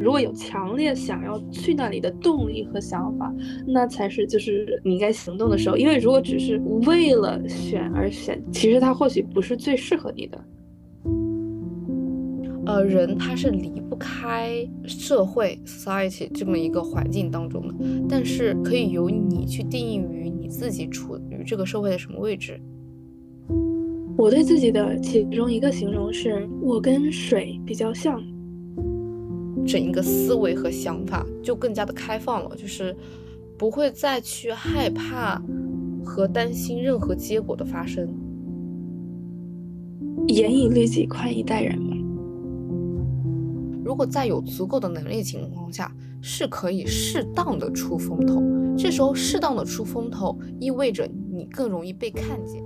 如果有强烈想要去那里的动力和想法，那才是就是你应该行动的时候。因为如果只是为了选而选，其实它或许不是最适合你的。呃，人他是离不开社会 society 这么一个环境当中的，但是可以由你去定义于你自己处于这个社会的什么位置。我对自己的其中一个形容是我跟水比较像。整一个思维和想法就更加的开放了，就是不会再去害怕和担心任何结果的发生。严以律己，宽以待人嘛。如果在有足够的能力情况下，是可以适当的出风头。这时候适当的出风头，意味着你更容易被看见。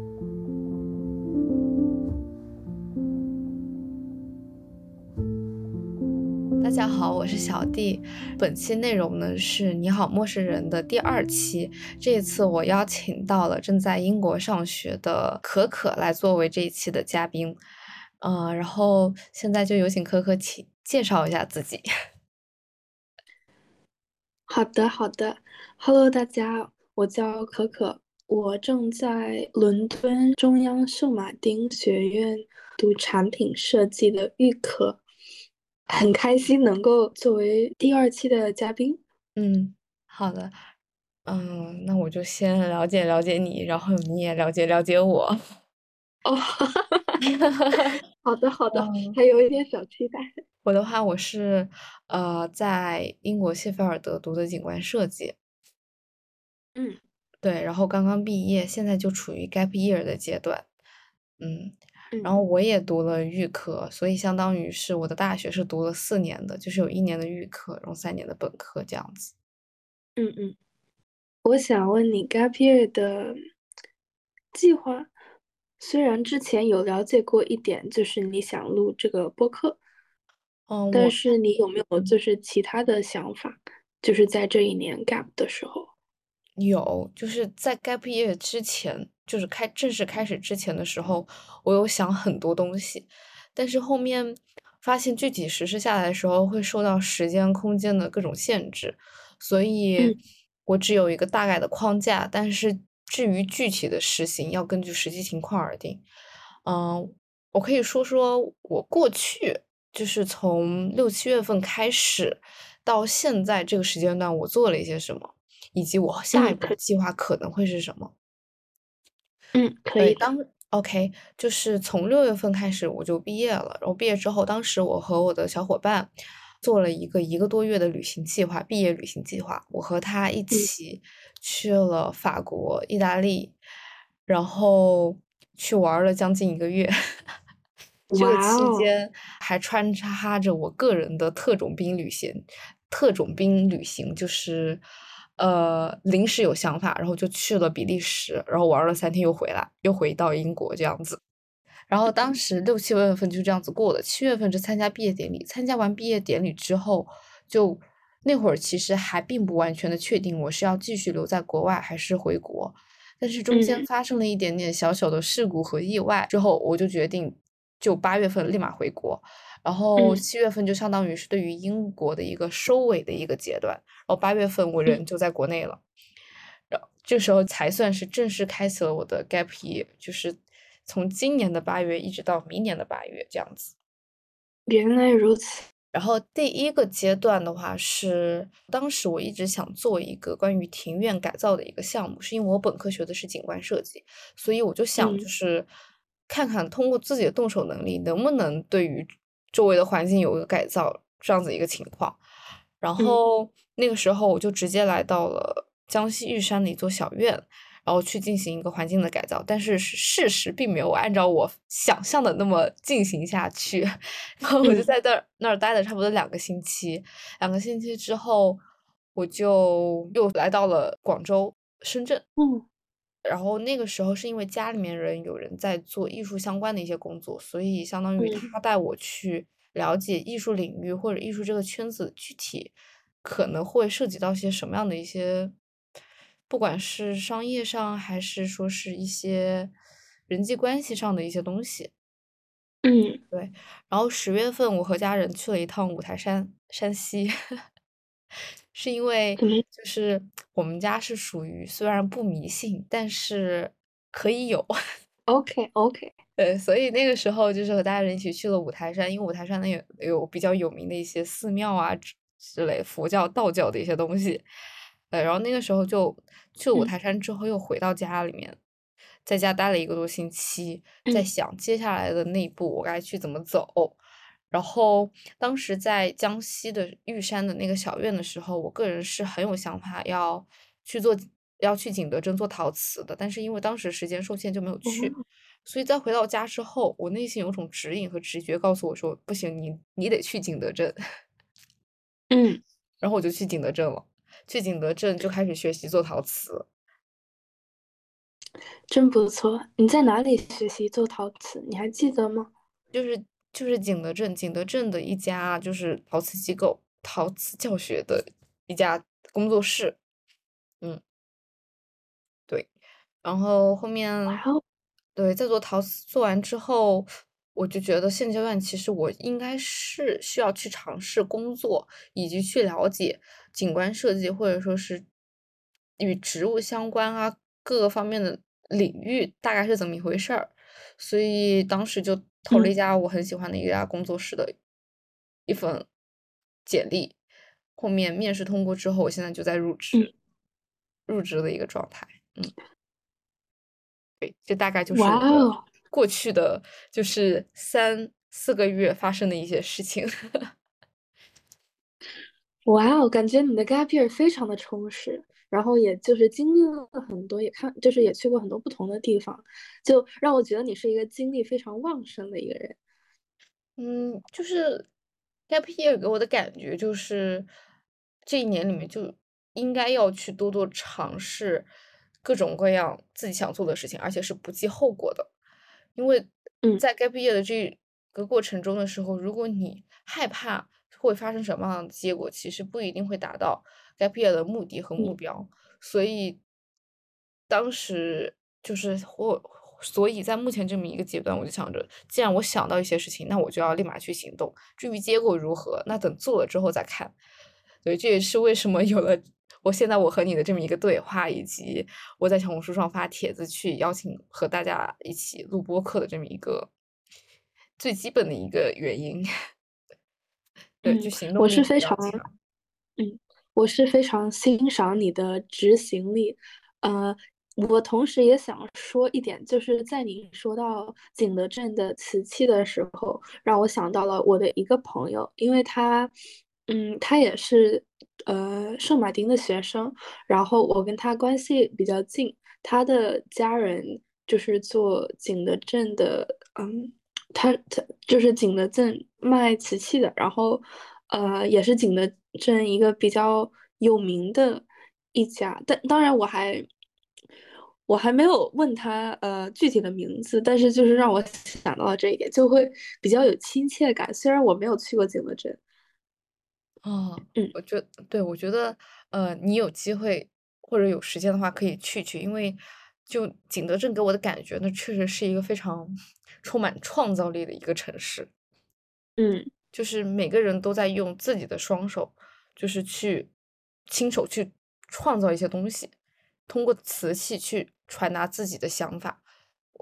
大家好，我是小弟。本期内容呢是你好陌生人的第二期。这一次我邀请到了正在英国上学的可可来作为这一期的嘉宾。嗯，然后现在就有请可可请介绍一下自己。好的，好的。Hello，大家，我叫可可，我正在伦敦中央圣马丁学院读产品设计的预科。很开心能够作为第二期的嘉宾。嗯，好的。嗯，那我就先了解了解你，然后你也了解了解我。哦，好的好的，还有一点小期待。我的话，我是呃在英国谢菲尔德读的景观设计。嗯，对，然后刚刚毕业，现在就处于 gap year 的阶段。嗯。然后我也读了预科，所以相当于是我的大学是读了四年的，就是有一年的预科，然后三年的本科这样子。嗯嗯，我想问你 gap year 的计划，虽然之前有了解过一点，就是你想录这个播客，嗯，但是你有没有就是其他的想法？就是在这一年 gap 的时候，有，就是在 gap year 之前。就是开正式开始之前的时候，我有想很多东西，但是后面发现具体实施下来的时候会受到时间、空间的各种限制，所以我只有一个大概的框架。但是至于具体的实行，要根据实际情况而定。嗯，我可以说说我过去就是从六七月份开始到现在这个时间段，我做了一些什么，以及我下一步计划可能会是什么。嗯，可以。当 OK，就是从六月份开始我就毕业了。然后毕业之后，当时我和我的小伙伴做了一个一个多月的旅行计划，毕业旅行计划。我和他一起去了法国、意大利，然后去玩了将近一个月。这个期间还穿插着我个人的特种兵旅行。特种兵旅行就是。呃，临时有想法，然后就去了比利时，然后玩了三天，又回来，又回到英国这样子。然后当时六七月份就这样子过的，七月份是参加毕业典礼，参加完毕业典礼之后，就那会儿其实还并不完全的确定我是要继续留在国外还是回国，但是中间发生了一点点小小的事故和意外之后，我就决定就八月份立马回国。然后七月份就相当于是对于英国的一个收尾的一个阶段，然后八月份我人就在国内了，然后这时候才算是正式开启了我的 gap year，就是从今年的八月一直到明年的八月这样子。原来如此。然后第一个阶段的话是，当时我一直想做一个关于庭院改造的一个项目，是因为我本科学的是景观设计，所以我就想就是看看通过自己的动手能力能不能对于周围的环境有一个改造这样子一个情况，然后那个时候我就直接来到了江西玉山的一座小院，然后去进行一个环境的改造。但是事实并没有按照我想象的那么进行下去，然后我就在那儿那儿待了差不多两个星期。两个星期之后，我就又来到了广州、深圳。嗯。然后那个时候是因为家里面人有人在做艺术相关的一些工作，所以相当于他带我去了解艺术领域或者艺术这个圈子具体可能会涉及到些什么样的一些，不管是商业上还是说是一些人际关系上的一些东西。嗯，对，然后十月份我和家人去了一趟五台山，山西，是因为？就是 我们家是属于虽然不迷信，但是可以有。OK OK，呃，所以那个时候就是和家人一起去了五台山，因为五台山那有有比较有名的一些寺庙啊之之类，佛教、道教的一些东西。呃，然后那个时候就去了五嗯台山之后，又回到家里面，在家待了一个多星期，在嗯想接下来的那一步我该去怎么走。然后当时在江西的玉山的那个小院的时候，我个人是很有想法要去做，要去景德镇做陶瓷的，但是因为当时时间受限就没有去。哦所以在回到家之后，我内心有种指引和直觉告诉我说，不行，你你得去景德镇。嗯，然后我就去景德镇了，去景德镇就开始学习做陶瓷。真不错。你在哪里学习做陶瓷？你还记得吗？就是就是景德镇，景德镇的一家就是陶瓷机构、陶瓷教学的一家工作室。嗯，对。然后后面，对，在做陶瓷做完之后，我就觉得现阶段其实我应该是需要去尝试工作，以及去了解景观设计或者说是与植物相关啊各个方面的领域大概是怎么一回事儿。所以当时就投了一嗯家我很喜欢的一家工作室的一份简历，后面面试通过之后，我现在就在入职，入职的一个状态。嗯，对，这大概就是过去的就是三四个月发生的一些事情。哇哦，感觉你的 gap year 非常的充实，然后也就是经历了很多，也看就是也去过很多不同的地方，就让我觉得你是一个精力非常旺盛的一个人。嗯，就是 gap year 给我的感觉就是，这一年里面就应该要去多多尝试各种各样自己想做的事情，而且是不计后果的。因为嗯在 gap year 的这个过程中的时候，如果你害怕会发生什么样的结果，其实不一定会达到 gap year 的目的和目嗯标。所以当时就是我，所以在目前这么一个阶段，我就想着，既然我想到一些事情，那我就要立马去行动。至于结果如何，那等做了之后再看。对，这也是为什么有了我现在我和你的这么一个对话，以及我在小红书上发帖子去邀请和大家一起录播课的这么一个最基本的一个原因。对，就嗯，行动我是非常强。嗯，我是非常欣赏你的执行力。呃，我同时也想说一点，就是在你说到景德镇的瓷器的时候，让我想到了我的一个朋友，因为他，嗯，他也是呃圣马丁的学生，然后我跟他关系比较近，他的家人就是做景德镇的，嗯。他他就是景德镇卖瓷器的，然后呃也是景德镇一个比较有名的一家，但当然我还我还没有问他呃具体的名字，但是就是让我想到了这一点，就会比较有亲切感。虽然我没有去过景德镇，哦，嗯我觉对，我觉得，呃，你有机会或者有时间的话，可以去去，因为就景德镇给我的感觉，那确实是一个非常充满创造力的一个城市。嗯就是每个人都在用自己的双手，就是去亲手去创造一些东西，通过瓷器去传达自己的想法。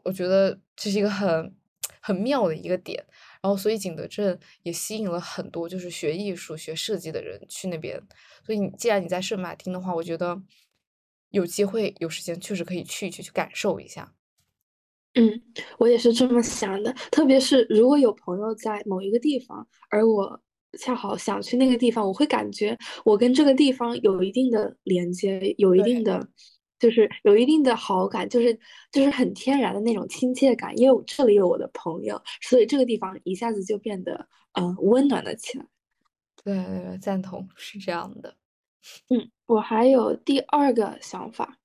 我觉得这是一个很很妙的一个点。然后，所以景德镇也吸引了很多就是学艺术、学设计的人去那边。所以你既然你在圣马丁的话，我觉得有机会有时间确实可以去一去，去感受一下。嗯，我也是这么想的。特别是如果有朋友在某一个地方，而我恰好想去那个地方，我会感觉我跟这个地方有一定的连接，有一定，的，就是有一定的好感，就是就是很天然的那种亲切感。因为我这里有我的朋友，所以这个地方一下子就变得嗯、呃温暖了起来。对对对，赞同，是这样的。嗯，我还有第二个想法，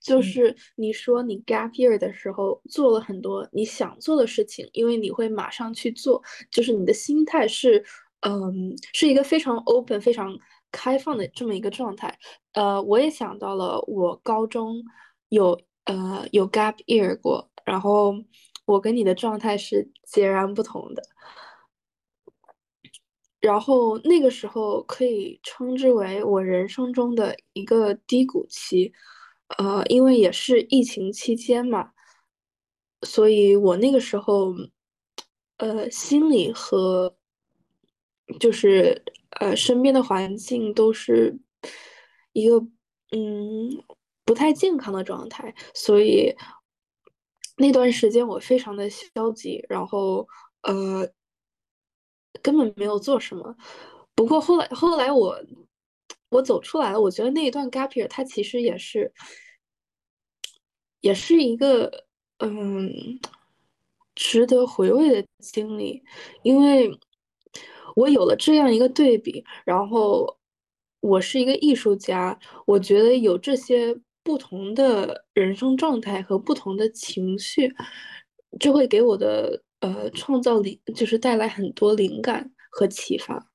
就嗯是你说你 gap year 的时候做了很多你想做的事情，因为你会马上去做，就是你的心态是，嗯，是一个非常 open、非常开放的这么一个状态。呃，我也想到了，我高中有呃有 gap year 过，然后我跟你的状态是截然不同的。然后那个时候可以称之为我人生中的一个低谷期，呃，因为也是疫情期间嘛，所以我那个时候，呃，心理和就是呃身边的环境都是一个嗯不太健康的状态，所以那段时间我非常的消极，然后呃。根本没有做什么，不过后来后来我我走出来了，我觉得那一段 gap year 它其实也是也是一个嗯值得回味的经历，因为我有了这样一个对比，然后我是一个艺术家，我觉得有这些不同的人生状态和不同的情绪，就会给我的。呃，创造灵就是带来很多灵感和启发。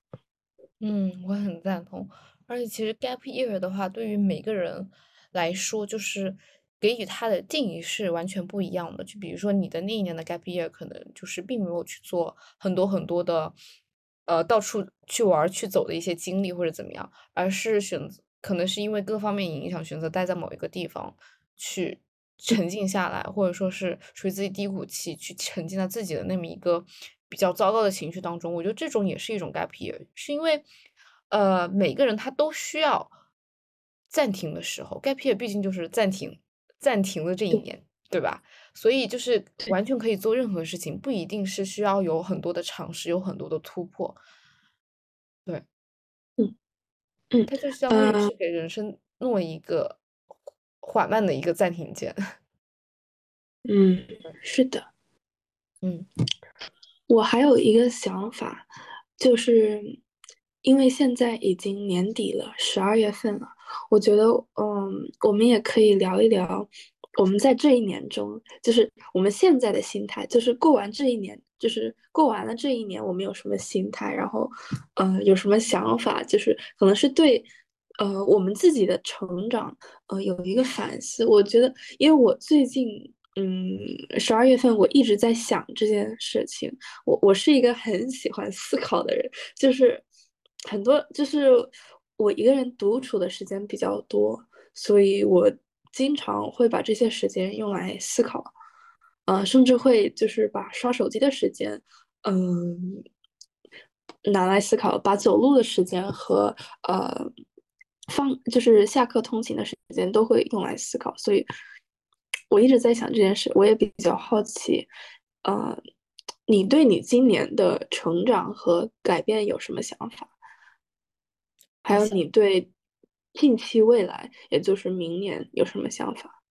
嗯，我很赞同。而且其实 gap year 的话，对于每个人来说，就是给予他的定义是完全不一样的。就比如说你的那一年的 gap year，可能就是并没有去做很多很多的，呃，到处去玩去走的一些经历或者怎么样，而是选择可能是因为各方面影响，选择待在某一个地方去。沉静下来，或者说是属于自己低谷期，去沉浸在自己的那么一个比较糟糕的情绪当中，我觉得这种也是一种 gap year，是因为，呃，每个人他都需要暂停的时候，gap year 毕竟就是暂停，暂停的这一年，对吧？所以就是完全可以做任何事情，不一定是需要有很多的尝试，有很多的突破，对，嗯嗯，它就相当于是给人生弄了一个。缓慢的一个暂停键。嗯，是的。嗯，我还有一个想法，就是因为现在已经年底了，十二月份了，我觉得，嗯，我们也可以聊一聊，我们在这一年中，就是我们现在的心态，就是过完这一年，就是过完了这一年，我们有什么心态，然后，嗯，有什么想法，就是可能是对。呃，我们自己的成长，呃，有一个反思。我觉得，因为我最近，嗯，十二月份我一直在想这件事情。我我是一个很喜欢思考的人，就是很多，就是我一个人独处的时间比较多，所以我经常会把这些时间用来思考，呃，甚至会就是把刷手机的时间，嗯，拿来思考，把走路的时间和呃。放就是下课通勤的时间都会用来思考，所以我一直在想这件事。我也比较好奇，呃，你对你今年的成长和改变有什么想法？还有你对近期未来，也就是明年有什么想法？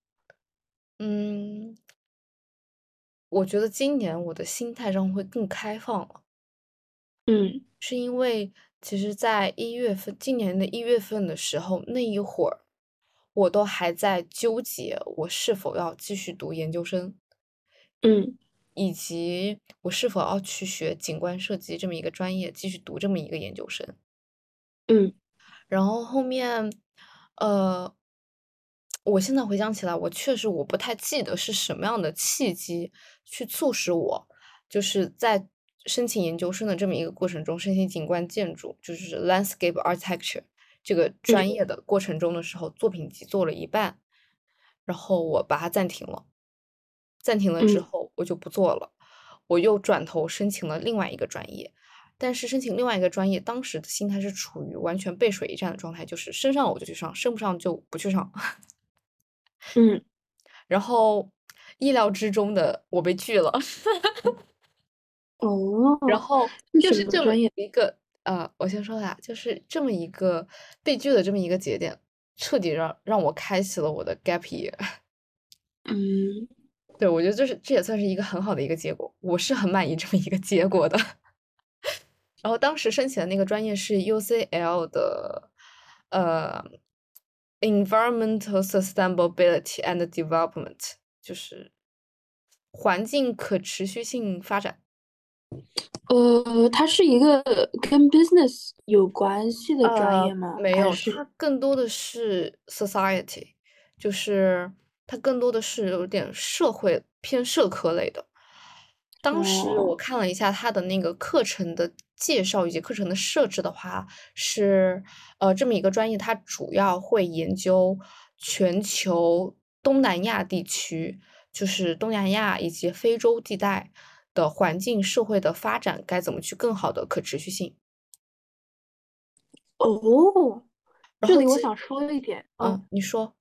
嗯，我觉得今年我的心态上会更开放了。嗯，是因为。其实，在一月份，今年的一月份的时候，那一会儿，我都还在纠结我是否要继续读研究生，嗯，以及我是否要去学景观设计这么一个专业，继续读这么一个研究生，嗯，然后后面，呃，我现在回想起来，我确实我不太记得是什么样的契机去促使我，就是在。申请研究生的这么一个过程中，申请景观建筑就是 landscape architecture 这个专业的过程中的时候，作品集做了一半，然后我把它暂停了。暂停了之后，我就不做了，我又转头申请了另外一个专业。但是申请另外一个专业，当时的心态是处于完全背水一战的状态，就是升上了我就去上，升不上就不去上。嗯，然后意料之中的，我被拒了。哦，然后就是这么一个呃，我先说下，就是这么一个被拒的这么一个节点，彻底让让我开启了我的 gap year。嗯，对，我觉得这是这也算是一个很好的一个结果，我是很满意这么一个结果的。然后当时申请的那个专业是 UCL 的呃，Environmental Sustainability and Development，就是环境可持续性发展。呃，它是一个跟 business 有关系的专业吗？没有，它更多的是 society，就是它更多的是有点社会偏社科类的。当时我哦看了一下他的那个课程的介绍以及课程的设置的话，是呃这么一个专业，它主要会研究全球东南亚地区，就是东南亚以及非洲地带的环境、社会的发展该怎么去更好的可持续性。哦，这里我想说一点，哦，嗯，你说。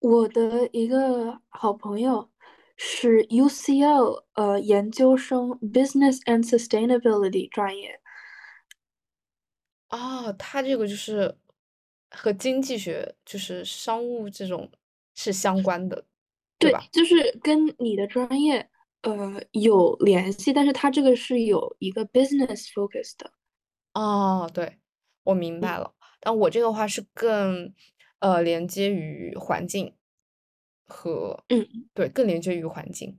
我的一个好朋友是 UCL 呃研究生 Business and Sustainability 专业，哦，它这个就是和经济学，就是商务这种是相关的，对对，吧？就是跟你的专业呃有联系，但是他这个是有一个 business focus 的。哦，对，我明嗯白了。但我这个话是更呃连接于环境和嗯。对，更连接于环境，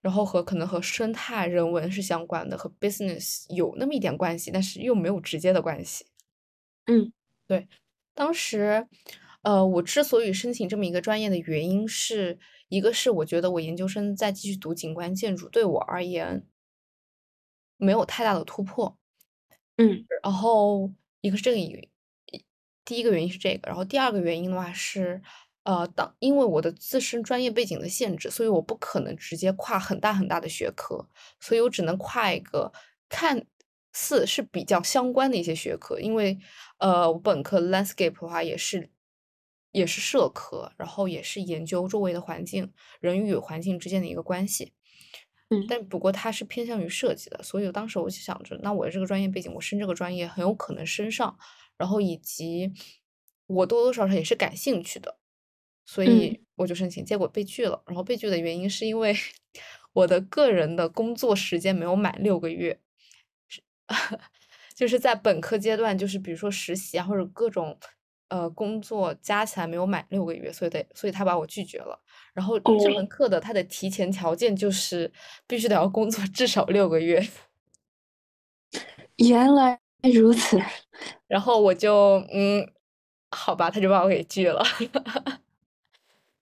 然后和可能和生态人文是相关的，和 business 有那么一点关系，但是又没有直接的关系。嗯。对，当时，呃，我之所以申请这么一个专业的原因是，一个是我觉得我研究生再继续读景观建筑对我而言没有太大的突破，嗯。然后一个是这个原第一个原因是这个，然后第二个原因的话是，呃，当因为我的自身专业背景的限制，所以我不可能直接跨很大很大的学科，所以我只能跨一个看似是比较相关的一些学科，因为呃，我本科 landscape 的话也是也是社科，然后也是研究周围的环境，人与环境之间的一个关系。嗯但不过它是偏向于设计的，所以当时我就想着，那我这个专业背景，我升这个专业很有可能升上，然后以及我多多少少也是感兴趣的，所嗯以我就申请，结果被拒了。然后被拒的原因是因为 我的个人的工作时间没有满六个月，就是在本科阶段，就是比如说实习啊或者各种呃工作加起来没有满六个月，所以得所以他把我拒绝了。然后这门哦，课的它的提前条件就是必须得要工作至少六个月，原来如此。然后我就嗯，好吧，他就把我给拒了。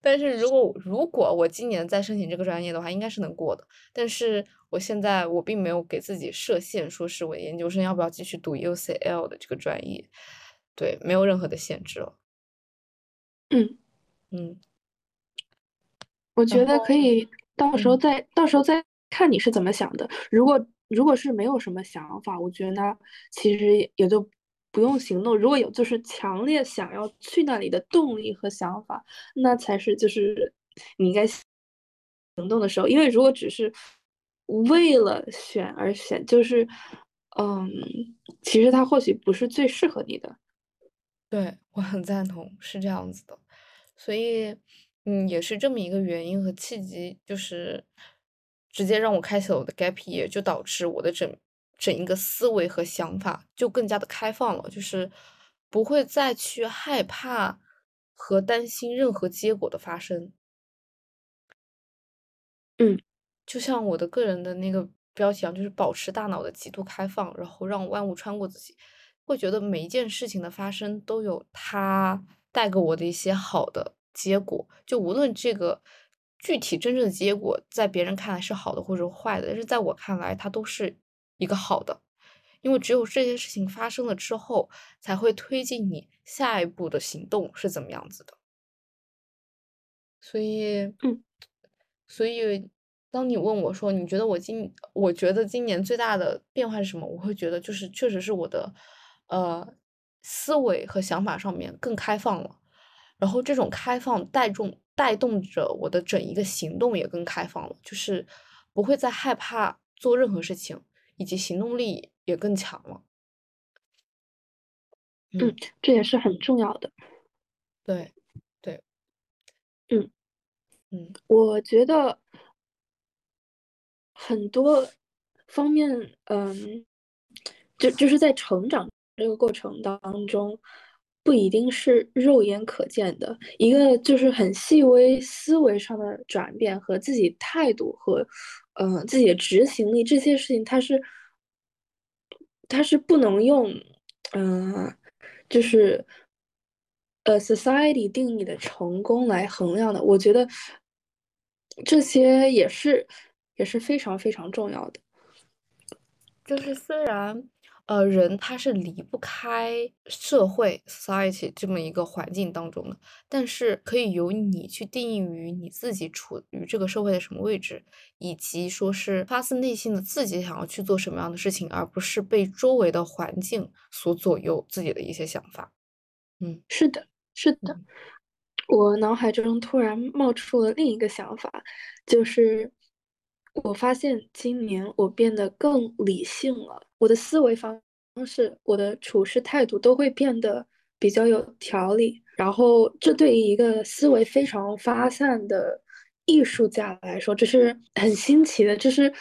但是如果如果我今年再申请这个专业的话，应该是能过的。但是我现在我并没有给自己设限，说是我研究生要不要继续读 UCL 的这个专业，对，没有任何的限制了。嗯，嗯，我觉得可以到时候嗯再到时候再看你是怎么想的。如果如果是没有什么想法，我觉得那其实也也就不用行动。如果有就是强烈想要去那里的动力和想法，那才是就是你应该行动的时候。因为如果只是为了选而选，就是嗯，其实它或许不是最适合你的。对，我很赞同，是这样子的，所以，嗯，也是这么一个原因和契机，就是直接让我开启了我的 gap year，就导致我的整整一个思维和想法就更加的开放了，就是不会再去害怕和担心任何结果的发生。嗯就像我的个人的那个标题一样，就是保持大脑的极度开放，然后让万物穿过自己，会觉得每一件事情的发生都有它带给我的一些好的结果，就无论这个具体真正的结果在别人看来是好的或者坏的，但是在我看来它都是一个好的，因为只有这些事情发生了之后，才会推进你下一步的行动是怎么样子的。所以，嗯所以当你问我说，你觉得我今，我觉得今年最大的变化是什么？我会觉得就是确实是我的，呃，思维和想法上面更开放了，然后这种开放带动带动着我的整一个行动也更开放了，就是不会再害怕做任何事情，以及行动力也更强了。嗯嗯，，这也是很重要的。对，对，嗯。嗯我觉得很多方面，嗯，就就是在成长这个过程当中，不一定是肉眼可见的。一个就是很细微思维上的转变和自己态度和，嗯，自己的执行力这些事情，它是它是不能用，嗯、就是呃，society 定义的成功来衡量的。我觉得这些也是也是非常非常重要的。就是虽然。呃，人他是离不开社会 society 这么一个环境当中的，但是可以由你去定义于你自己处于这个社会的什么位置，以及说是发自内心的自己想要去做什么样的事情，而不是被周围的环境所左右自己的一些想法。嗯，是的，是的。我脑海中突然冒出了另一个想法，就是我发现今年我变得更理性了。我的思维方式，我的处事态度都会变得比较有条理。然后，这对于一个思维非常发散的艺术家来说，这是很新奇的，这是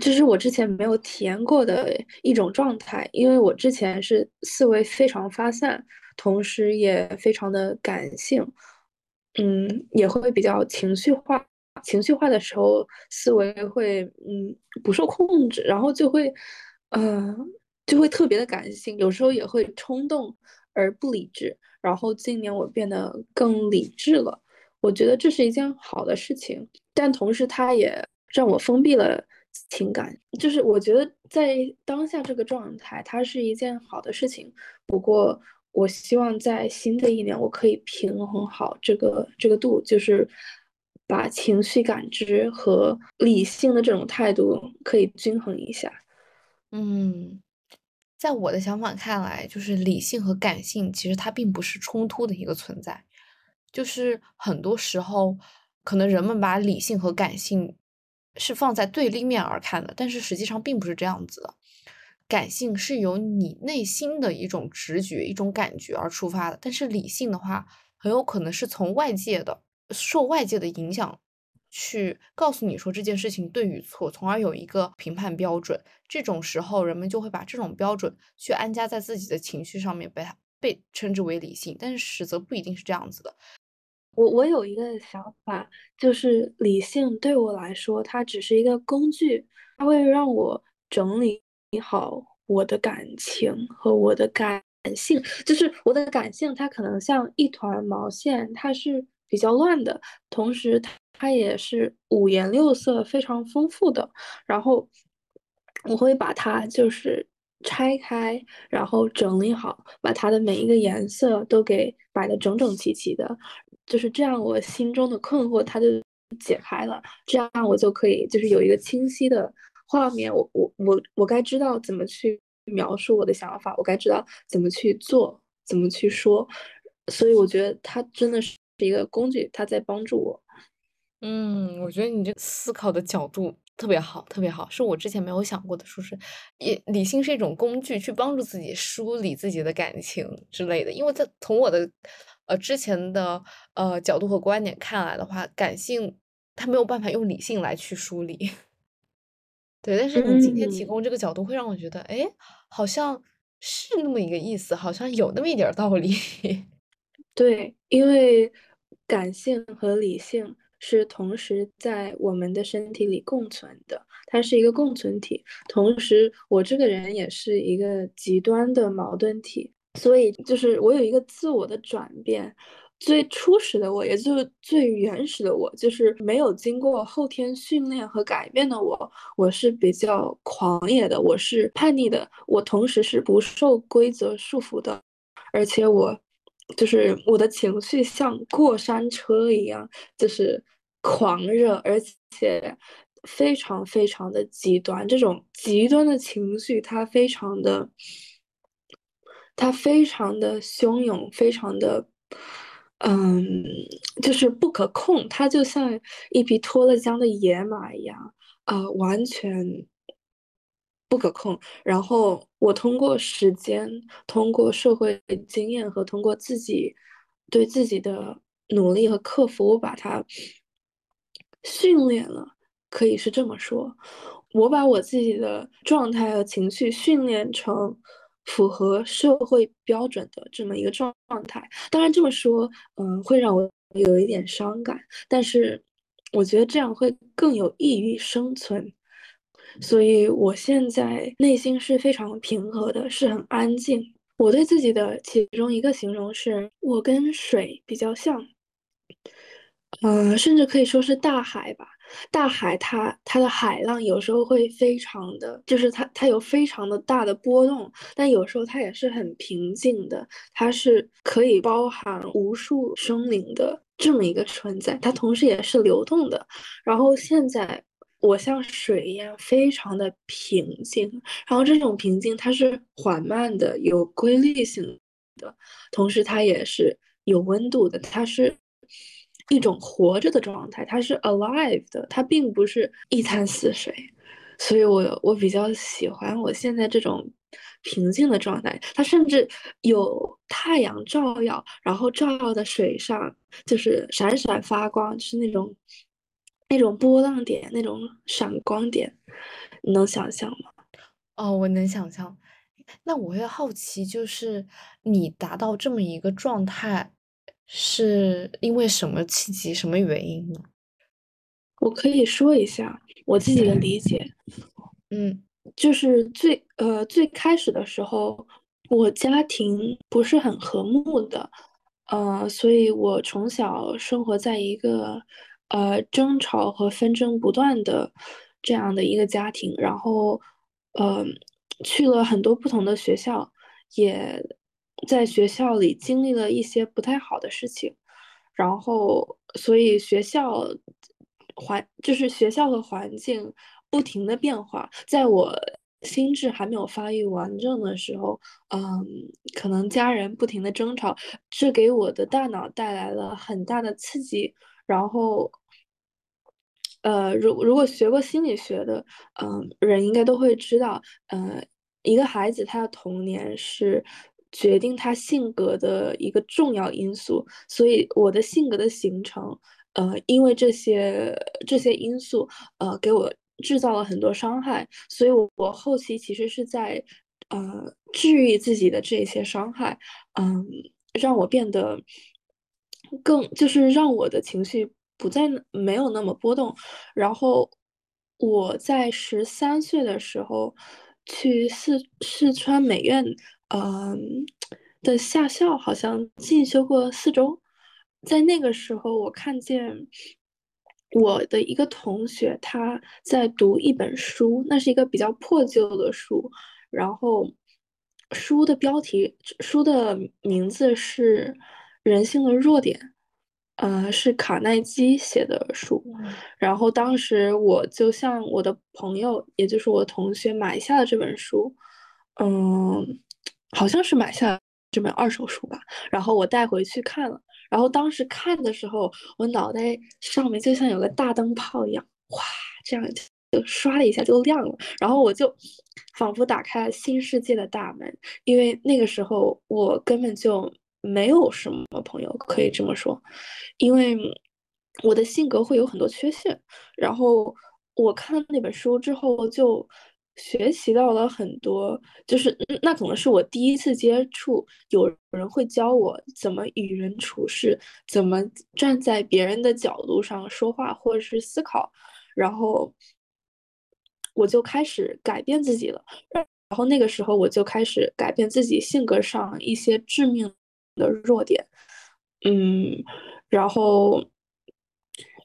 这是我之前没有体验过的一种状态。因为我之前是思维非常发散，同时也非常的感性，嗯，也会比较情绪化。情绪化的时候，思维会嗯不受控制，然后就会。嗯，就会特别的感性，有时候也会冲动而不理智。然后今年我变得更理智了，我觉得这是一件好的事情。但同时，它也让我封闭了情感。就是我觉得在当下这个状态，它是一件好的事情。不过，我希望在新的一年，我可以平衡好这个这个度，就是把情绪感知和理性的这种态度可以均衡一下。嗯，在我的想法看来，就是理性和感性其实它并不是冲突的一个存在，就是很多时候可能人们把理性和感性是放在对立面而看的，但是实际上并不是这样子的。感性是由你内心的一种直觉、一种感觉而出发的，但是理性的话，很有可能是从外界的、受外界的影响。去告诉你说这件事情对与错，从而有一个评判标准。这种时候，人们就会把这种标准去安加在自己的情绪上面，被它被称之为理性。但是实则不一定是这样子的。我我有一个想法，就是理性对我来说，它只是一个工具，它会让我整理好我的感情和我的感性。就是我的感性，它可能像一团毛线，它是比较乱的，同时它它。也是五颜六色、非常丰富的。然后我会把它就是拆开，然后整理好，把它的每一个颜色都给摆的整整齐齐的。就是这样，我心中的困惑它就解开了。这样我就可以就是有一个清晰的画面。我我我我该知道怎么去描述我的想法，我该知道怎么去做，怎么去说。所以我觉得它真的是一个工具，它在帮助我。嗯，我觉得你这思考的角度特别好，特别好，是我之前没有想过的。说是，也理性是一种工具，去帮助自己梳理自己的感情之类的。因为在从我的呃之前的呃角度和观点看来的话，感性它没有办法用理性来去梳理。对，但是你今天提供这个角度，会让我觉得，哎，好像是那么一个意思，好像有那么一点道理。对，因为感性和理性。是同时在我们的身体里共存的，它是一个共存体。同时，我这个人也是一个极端的矛盾体，所以就是我有一个自我的转变。最初始的我，也就是最原始的我，就是没有经过后天训练和改变的我。我是比较狂野的，我是叛逆的，我同时是不受规则束缚的，而且我就是我的情绪像过山车一样，就是。狂热，而且非常非常的极端。这种极端的情绪，它非常的，它非常的汹涌，非常的，嗯，就是不可控。它就像一匹脱了缰的野马一样，啊，完全不可控。然后我通过时间，通过社会经验和通过自己对自己的努力和克服，我把它。训练了，可以是这么说。我把我自己的状态和情绪训练成符合社会标准的这么一个状状态。当然这么说，嗯，会让我有一点伤感，但是我觉得这样会更有益于生存。所以我现在内心是非常平和的，是很安静。我对自己的其中一个形容是，我跟水比较像。嗯，甚至可以说是大海吧。大海它它的海浪有时候会非常的，就是它它有非常的大的波动，但有时候它也是很平静的，它是可以包含无数生灵的这么一个存在，它同时也是流动的。然后现在我像水一样非常的平静，然后这种平静它是缓慢的、有规律性的，同时它也是有温度的，它是。一种活着的状态，它是 alive 的，它并不是一潭死水，所以我我比较喜欢我现在这种平静的状态。它甚至有太阳照耀，然后照耀的水上就是闪闪发光，是那种那种波浪点，那种闪光点，你能想象吗？哦，我能想象。那我也好奇，就是你达到这么一个状态。是因为什么契机、什么原因呢？我可以说一下我自己的理解。嗯，就是最呃最开始的时候，我家庭不是很和睦的，呃，所以我从小生活在一个呃争吵和纷争不断的这样的一个家庭，然后呃去了很多不同的学校，也。在学校里经历了一些不太好的事情，然后所以学校环就是学校的环境不停的变化，在我心智还没有发育完整的时候，嗯，可能家人不停的争吵，这给我的大脑带来了很大的刺激，然后，呃，如如果学过心理学的，嗯，人应该都会知道，嗯，一个孩子他的童年是。决定他性格的一个重要因素，所以我的性格的形成，呃，因为这些这些因素，呃，给我制造了很多伤害，所以我我后期其实是在，呃，治愈自己的这些伤害，嗯，让我变得更，就是让我的情绪不再没有那么波动，然后我在十三岁的时候去四四川美院。嗯，的夏校好像进修过四周，在那个时候，我看见我的一个同学他在读一本书，那是一个比较破旧的书，然后书的标题，书的名字是《人性的弱点》，呃，是卡耐基写的书，然后当时我就向我的朋友，也就是我同学买下了这本书，嗯。好像是买下这本二手书吧，然后我带回去看了，然后当时看的时候，我脑袋上面就像有个大灯泡一样，哗，这样就刷了一下就亮了，然后我就仿佛打开了新世界的大门，因为那个时候我根本就没有什么朋友可以这么说，因为我的性格会有很多缺陷，然后我看了那本书之后就。学习到了很多，就是那可能是我第一次接触，有人会教我怎么与人处事，怎么站在别人的角度上说话或者是思考，然后我就开始改变自己了。然后那个时候我就开始改变自己性格上一些致命的弱点，嗯，然后，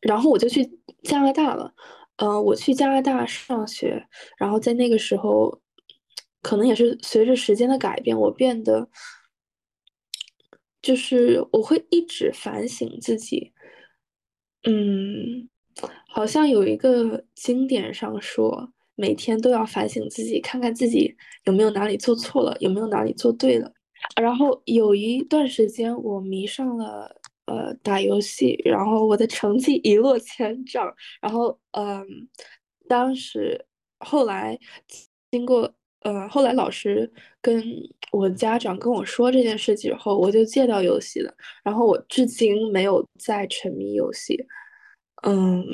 然后我就去加拿大了。嗯，我去加拿大上学，然后在那个时候，可能也是随着时间的改变，我变得，就是我会一直反省自己。嗯，好像有一个经典上说，每天都要反省自己，看看自己有没有哪里做错了，有没有哪里做对了。然后有一段时间，我迷上了。呃，打游戏，然后我的成绩一落千丈，然后嗯，当时后来经过呃，后来老师跟我家长跟我说这件事情后，我就戒掉游戏了，然后我至今没有再沉迷游戏，嗯，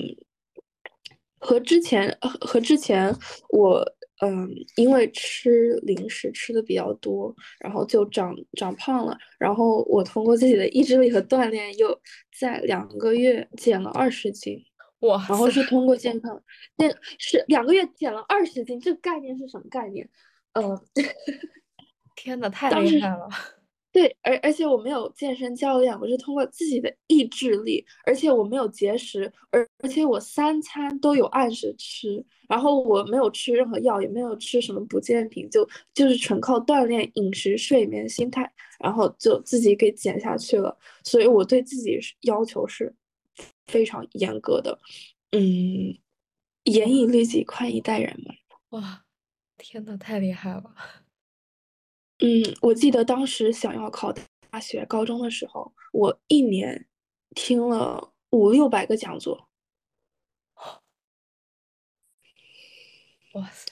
和之前和之前我。嗯，因为吃零食吃的比较多，然后就长长胖了。然后我通过自己的意志力和锻炼，又在两个月减了二十斤。哇！然后是通过健康，那是两个月减了二十斤，这个概念是什么概念？嗯，天呐，太厉害了！对，而而且我没有健身教练，我是通过自己的意志力，而且我没有节食，而而且我三餐都有按时吃，然后我没有吃任何药，也没有吃什么保健品，就就是纯靠锻炼、饮食、睡眠、心态，然后就自己给减下去了。所以我对自己要求是非常严格的，嗯，严以律己，宽以待人嘛。哇，天呐，太厉害了！嗯，我记得当时想要考大学、高中的时候，我一年听了五六百个讲座。哇塞！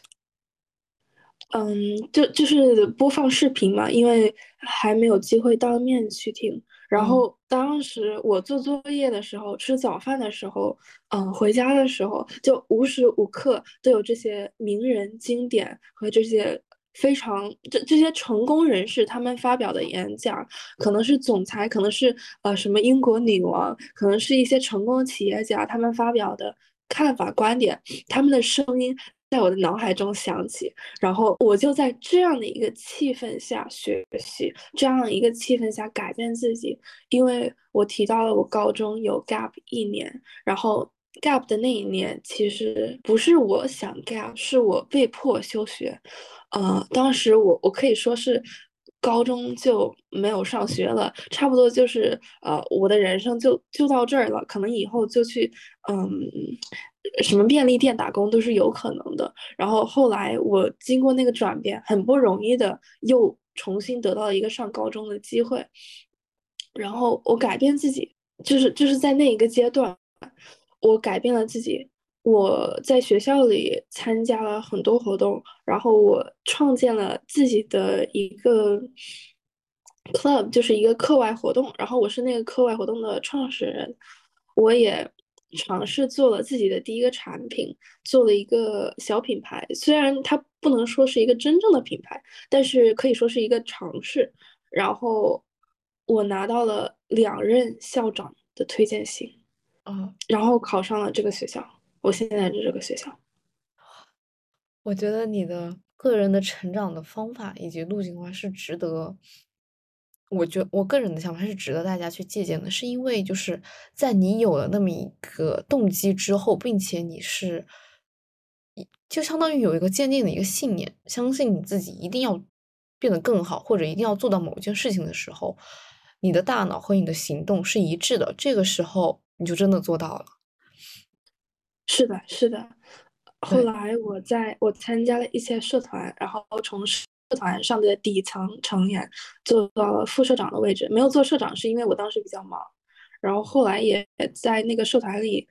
嗯，就就是播放视频嘛，因为还没有机会当面去听。然后当时我做作业的时候、吃早饭的时候、嗯，回家的时候，就无时无刻都有这些名人经典和这些。非常这这些成功人士他们发表的演讲，可能是总裁，可能是呃什么英国女王，可能是一些成功企业家，他们发表的看法观点，他们的声音在我的脑海中响起，然后我就在这样的一个气氛下学习，这样一个气氛下改变自己，因为我提到了我高中有 gap 一年，然后。Gap 的那一年，其实不是我想 gap，是我被迫休学。呃，当时我我可以说是高中就没有上学了，差不多就是呃，我的人生就就到这儿了。可能以后就去嗯什么便利店打工都是有可能的。然后后来我经过那个转变，很不容易的又重新得到了一个上高中的机会。然后我改变自己，就是就是在那一个阶段。我改变了自己，我在学校里参加了很多活动，然后我创建了自己的一个 club，就是一个课外活动，然后我是那个课外活动的创始人。我也尝试做了自己的第一个产品，做了一个小品牌，虽然它不能说是一个真正的品牌，但是可以说是一个尝试。然后我拿到了两任校长的推荐信。嗯，然后考上了这个学校，我现在的这个学校。我觉得你的个人的成长的方法以及路径的话是值得，我觉我个人的想法是值得大家去借鉴的，是因为就是在你有了那么一个动机之后，并且你是，就相当于有一个坚定的一个信念，相信你自己一定要变得更好，或者一定要做到某一件事情的时候，你的大脑和你的行动是一致的，这个时候。你就真的做到了，是的，是的。后来我在我参加了一些社团，然后从社团上的底层成员做到了副社长的位置。没有做社长是因为我当时比较忙。然后后来也在那个社团里，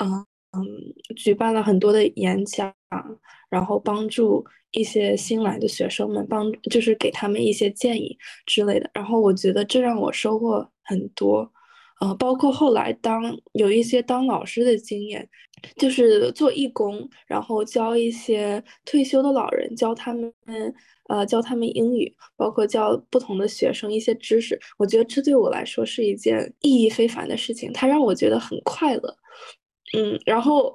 嗯嗯，举办了很多的演讲，然后帮助一些新来的学生们，帮就是给他们一些建议之类的。然后我觉得这让我收获很多。呃，包括后来当有一些当老师的经验，就是做义工，然后教一些退休的老人，教他们，呃，教他们英语，包括教不同的学生一些知识。我觉得这对我来说是一件意义非凡的事情，它让我觉得很快乐。嗯，然后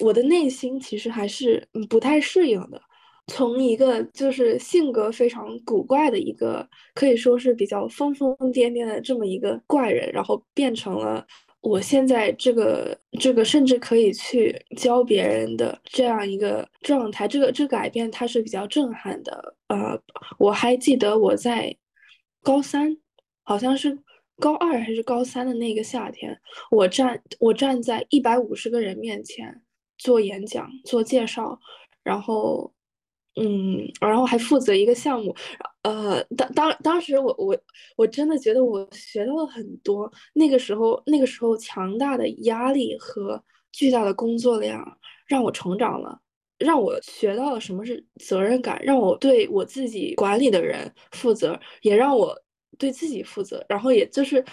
我的内心其实还是嗯不太适应的。从一个就是性格非常古怪的一个，可以说是比较疯疯癫癫的这么一个怪人，然后变成了我现在这个这个甚至可以去教别人的这样一个状态。这个这个改变它是比较震撼的。呃，我还记得我在高三，好像是高二还是高三的那个夏天，我站我站在一百五十个人面前做演讲做介绍，然后。嗯，然后还负责一个项目，呃，当当当时我我我真的觉得我学到了很多。那个时候那个时候强大的压力和巨大的工作量让我成长了，让我学到了什么是责任感，让我对我自己管理的人负责，也让我对自己负责。然后也就是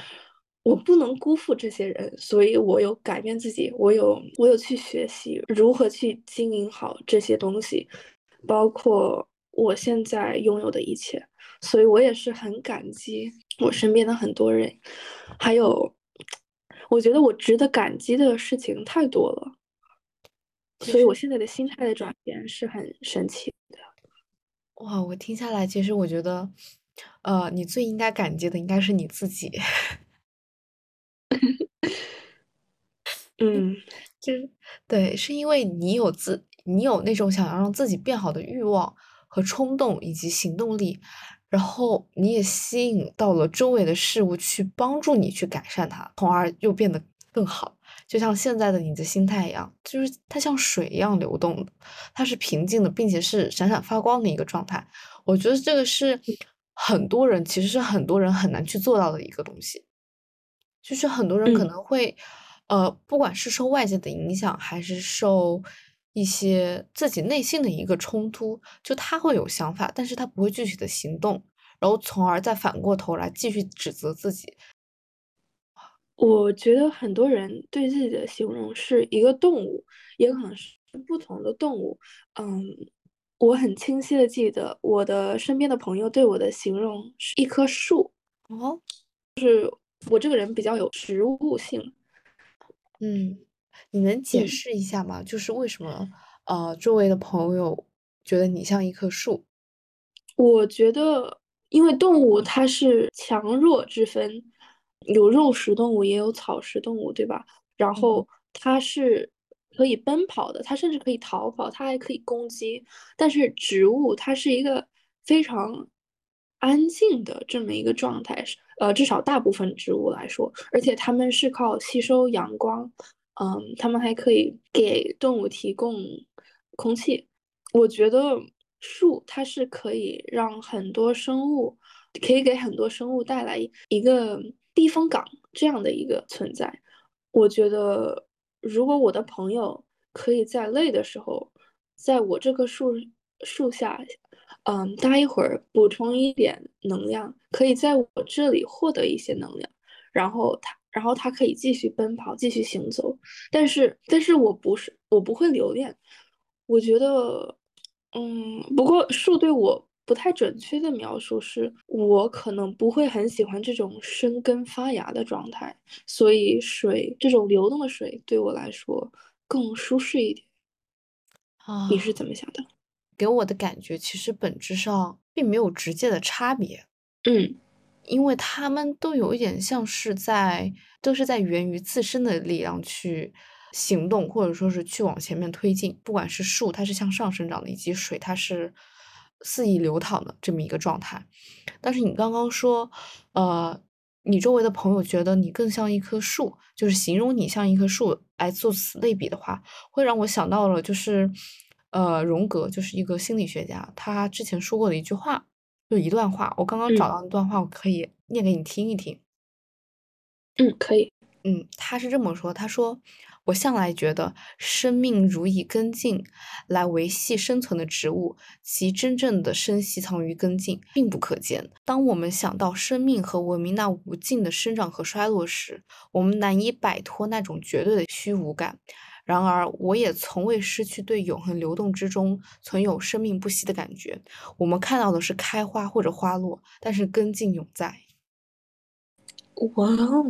我不能辜负这些人，所以我有改变自己，我有我有去学习如何去经营好这些东西。包括我现在拥有的一切，所以我也是很感激我身边的很多人，还有我觉得我值得感激的事情太多了，所以我现在的心态的转变是很神奇的。哇，我听下来，其实我觉得呃，你最应该感激的应该是你自己。嗯，就是对，是因为你有自你有那种想要让自己变好的欲望和冲动以及行动力，然后你也吸引到了周围的事物去帮助你去改善它，从而又变得更好。就像现在的你的心态一样，就是它像水一样流动的，它是平静的，并且是闪闪发光的一个状态。我觉得这个是很多人，其实是很多人很难去做到的一个东西，就是很多人可嗯能会。呃，不管是受外界的影响，还是受一些自己内心的一个冲突，就他会有想法，但是他不会具体的行动，然后从而再反过头来继续指责自己。我觉得很多人对自己的形容是一个动物，也可能是不同的动物。嗯，我很清晰的记得我的身边的朋友对我的形容是一棵树。哦，就是我这个人比较有植物性。嗯，你能解嗯，释一下吗？就是为什么呃，周围的朋友觉得你像一棵树？我觉得，因为动物它是强弱之分，有肉食动物也有草食动物，对吧？然嗯，后它是可以奔跑的，它甚至可以逃跑，它还可以攻击。但是植物它是一个非常安静的这么一个状态，呃，至少大部分植物来说，而且它们是靠吸收阳光，嗯，它们还可以给动物提供空气。我觉得树它是可以让很多生物，可以给很多生物带来一个避风港这样的一个存在。我觉得，如果我的朋友可以在累的时候，在我这棵树树下，嗯，待一会儿，补充一点能量，可以在我这里获得一些能量，然后他，然后他可以继续奔跑，继续行走。但是，但是我不是，我不会留恋。我觉得，嗯，不过树对我不太准确的描述是，我可能不会很喜欢这种生根发芽的状态，所以水这种流动的水对我来说更舒适一点。啊你是啊，怎么想的？给我的感觉其实本质上并没有直接的差别。嗯因为他们都有一点像是在都是在源于自身的力量去行动，或者说是去往前面推进。不管是树，它是向上生长的，以及水，它是肆意流淌的这么一个状态。但是你刚刚说，呃，你周围的朋友觉得你更像一棵树，就是形容你像一棵树来做此类比的话，会让我想到了就是，呃，荣格就是一个心理学家，他之前说过的一句话。就一段话，我刚刚找嗯到那段话，我可以念给你听一听。嗯，可以。嗯，他是这么说，他说：“我向来觉得，生命如以根茎来维系生存的植物，其真正的生息藏于根茎，并不可见。当我们想到生命和文明那无尽的生长和衰落时，我们难以摆脱那种绝对的虚无感。然而，我也从未失去对永恒流动之中存有生命不息的感觉。我们看到的是开花或者花落，但是根茎永在。”哇哦，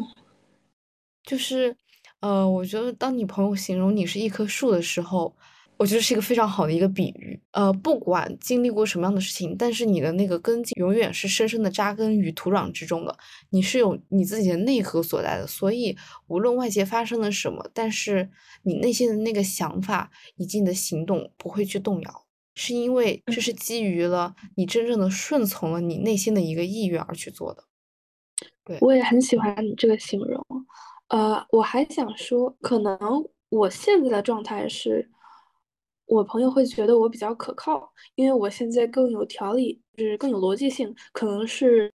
就是，呃，我觉得当你朋友形容你是一棵树的时候，我觉得是一个非常好的一个比喻。呃，不管经历过什么样的事情，但是你的那个根茎永远是深深的扎根于土壤之中的，你是有你自己的内核所在的。所以，无论外界发生了什么，但是你内心的那个想法以及你的行动不会去动摇，是因为这是基于了你真正的顺从了你内心的一个意愿而去做的。对，我也很喜欢你这个形容。呃，我还想说，可能我现在的状态是，我朋友会觉得我比较可靠，因为我现在更有条理，就是更有逻辑性，可能是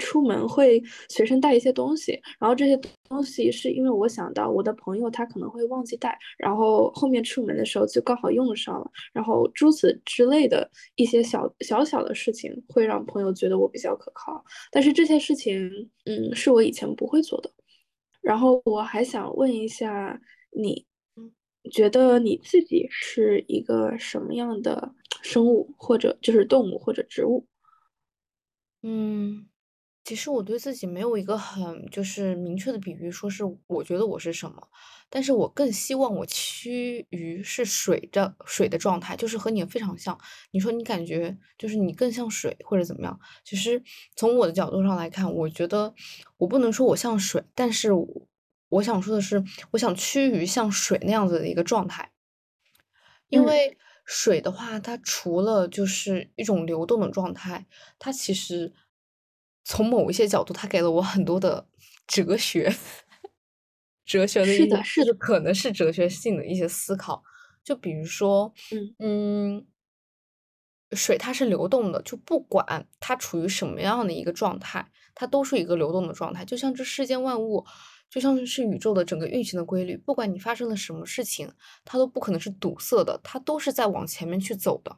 出门会随身带一些东西，然后这些东西是因为我想到我的朋友他可能会忘记带，然后后面出门的时候就刚好用上了，然后诸此之类的一些小小小的事情，会让朋友觉得我比较可靠。但是这些事情，嗯，是我以前不会做的。然后我还想问一下，你觉得你自己是一个什么样的生物，或者就是动物或者植物？嗯。其实我对自己没有一个很就是明确的比喻，说是我觉得我是什么，但是我更希望我趋于是水的水的状态，就是和你非常像。你说你感觉就是你更像水或者怎么样？其实从我的角度上来看，我觉得我不能说我像水，但是我想说的是，我想趋于像水那样子的一个状态，因为水的话，它除了就是一种流动的状态，它其实。从某一些角度，它给了我很多的哲学，哲学的是的，是的，可能是哲学性的一些思考。就比如说，嗯嗯，水它是流动的，就不管它处于什么样的一个状态，它都是一个流动的状态。就像这世间万物，就像是宇宙的整个运行的规律，不管你发生了什么事情，它都不可能是堵塞的，它都是在往前面去走的。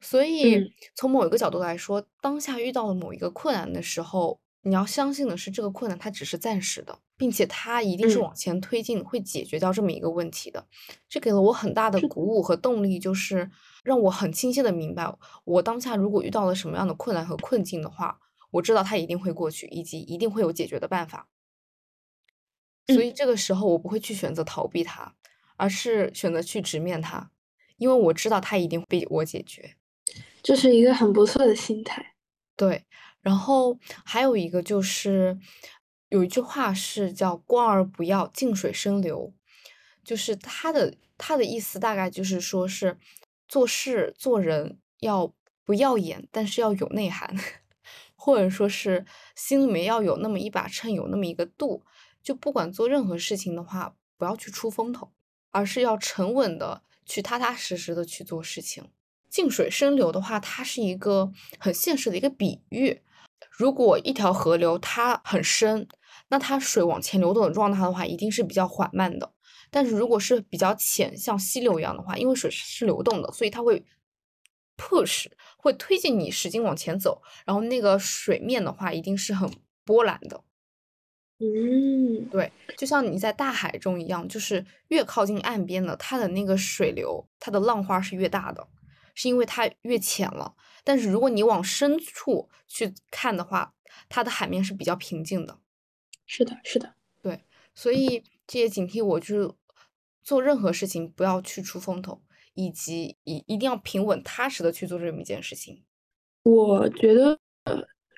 所以，从某一个角度来说，当下遇到了某一个困难的时候，你要相信的是，这个困难它只是暂时的，并且它一定是往前推进，会解决掉这么一个问题的。这给了我很大的鼓舞和动力，就是让我很清晰的明白，我当下如果遇到了什么样的困难和困境的话，我知道它一定会过去，以及一定会有解决的办法。所以这个时候，我不会去选择逃避它，而是选择去直面它，因为我知道它一定会被我解决。这是一个很不错的心态，对。然后还有一个就是，有一句话是叫“光而不要，静水深流”，就是他的他的意思大概就是说是做事做人要不耀眼，但是要有内涵，或者说是心里面要有那么一把秤，有那么一个度。就不管做任何事情的话，不要去出风头，而是要沉稳的去踏踏实实的去做事情。静水深流的话，它是一个很现实的一个比喻。如果一条河流它很深，那它水往前流动的状态的话，一定是比较缓慢的。但是如果是比较浅，像溪流一样的话，因为水是流动的，所以它会 push，会推进你使劲往前走。然后那个水面的话，一定是很波澜的。嗯，对，就像你在大海中一样，就是越靠近岸边的，它的那个水流，它的浪花是越大的。是因为它越浅了，但是如果你往深处去看的话，它的海面是比较平静的。是的，是的，对，所以这也警惕我，就是做任何事情不要去出风头，以及一一定要平稳踏实的去做这么一件事情。我觉得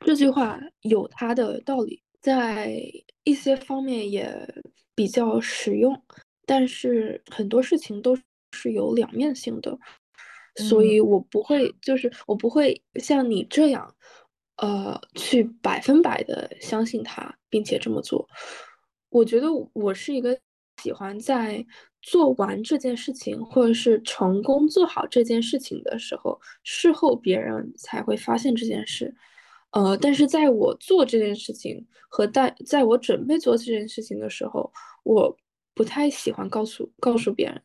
这句话有它的道理，在一些方面也比较实用，但是很多事情都是有两面性的。所以我不会，就是我不会像你这样，呃，去百分百的相信他，并且这么做。我觉得我是一个喜欢在做完这件事情，或者是成功做好这件事情的时候，事后别人才会发现这件事。呃，但是在我做这件事情和在在我准备做这件事情的时候，我不太喜欢告诉告诉别人。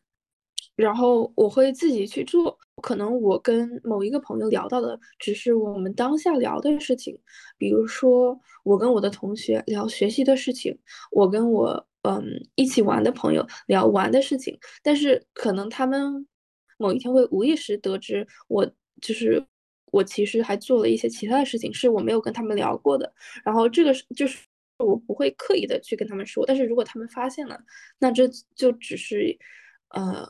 然后我会自己去做，可能我跟某一个朋友聊到的只是我们当下聊的事情，比如说我跟我的同学聊学习的事情，我跟我嗯一起玩的朋友聊玩的事情，但是可能他们某一天会无意识得知我就是我其实还做了一些其他的事情，是我没有跟他们聊过的，然后这个是就是我不会刻意的去跟他们说，但是如果他们发现了，那这就只是呃。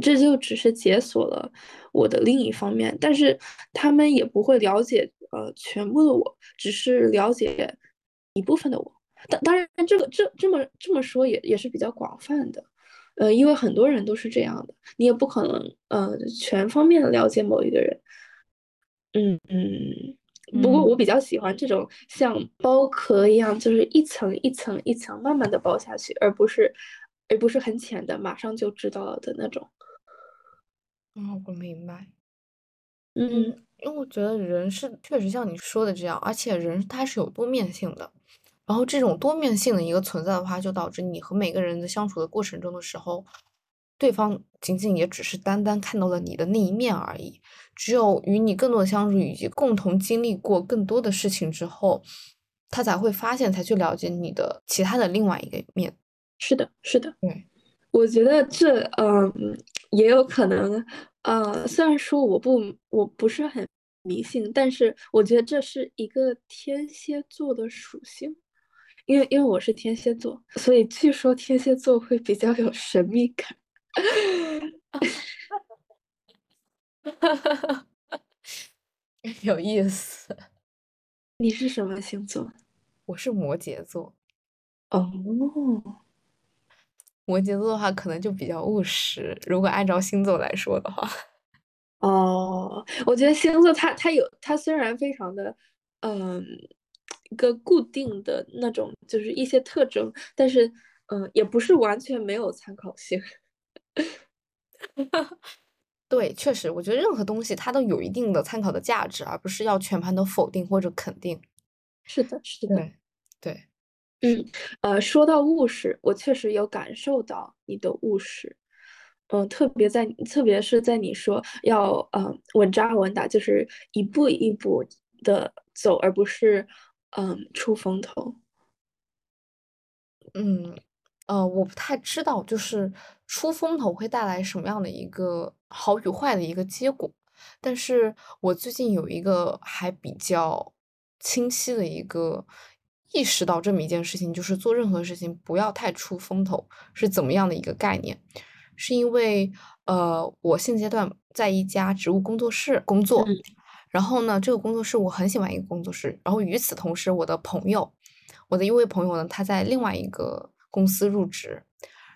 这就只是解锁了我的另一方面，但是他们也不会了解呃全部的我，只是了解一部分的我。当当然，这个这这么这么说也也是比较广泛的，呃，因为很多人都是这样的，你也不可能呃全方面的了解某一个人。嗯嗯。不过我比较喜欢这种像剥壳一样，就是一层一层一层慢慢的剥下去，而不是而不是很浅的，马上就知道了的那种。哦，我明白。嗯，因为我觉得人是确实像你说的这样，而且人他是有多面性的。然后这种多面性的一个存在的话，就导致你和每个人的相处的过程中的时候，对方仅仅也只是单单看到了你的那一面而已。只有与你更多的相处，以及共同经历过更多的事情之后，他才会发现，才去了解你的其他的另外一个面。是的，是的，对。我觉得这嗯也有可能，呃，虽然说我不我不是很迷信，但是我觉得这是一个天蝎座的属性，因为因为我是天蝎座，所以据说天蝎座会比较有神秘感。有意思。你是什么星座？我是摩羯座。哦，摩羯座的话，可能就比较务实。如果按照星座来说的话，哦，我觉得星座它它有它虽然非常的，嗯，一个固定的那种，就是一些特征，但是嗯，也不是完全没有参考性。对，确实，我觉得任何东西它都有一定的参考的价值，而不是要全盘的否定或者肯定。是的，是的，对，嗯，呃，说到务实，我确实有感受到你的务实。嗯，特别在，特别是在你说要嗯稳扎稳打，就是一步一步的走，而不是嗯出风头。嗯，呃，我不太知道，就是出风头会带来什么样的一个好与坏的一个结果。但是我最近有一个还比较清晰的一个意识到这么一件事情，就是做任何事情不要太出风头，是怎么样的一个概念？是因为，呃，我现阶段在一家植物工作室工作，然后呢，这个工作室我很喜欢一个工作室，然后与此同时，我的朋友，我的一位朋友呢，他在另外一个公司入职，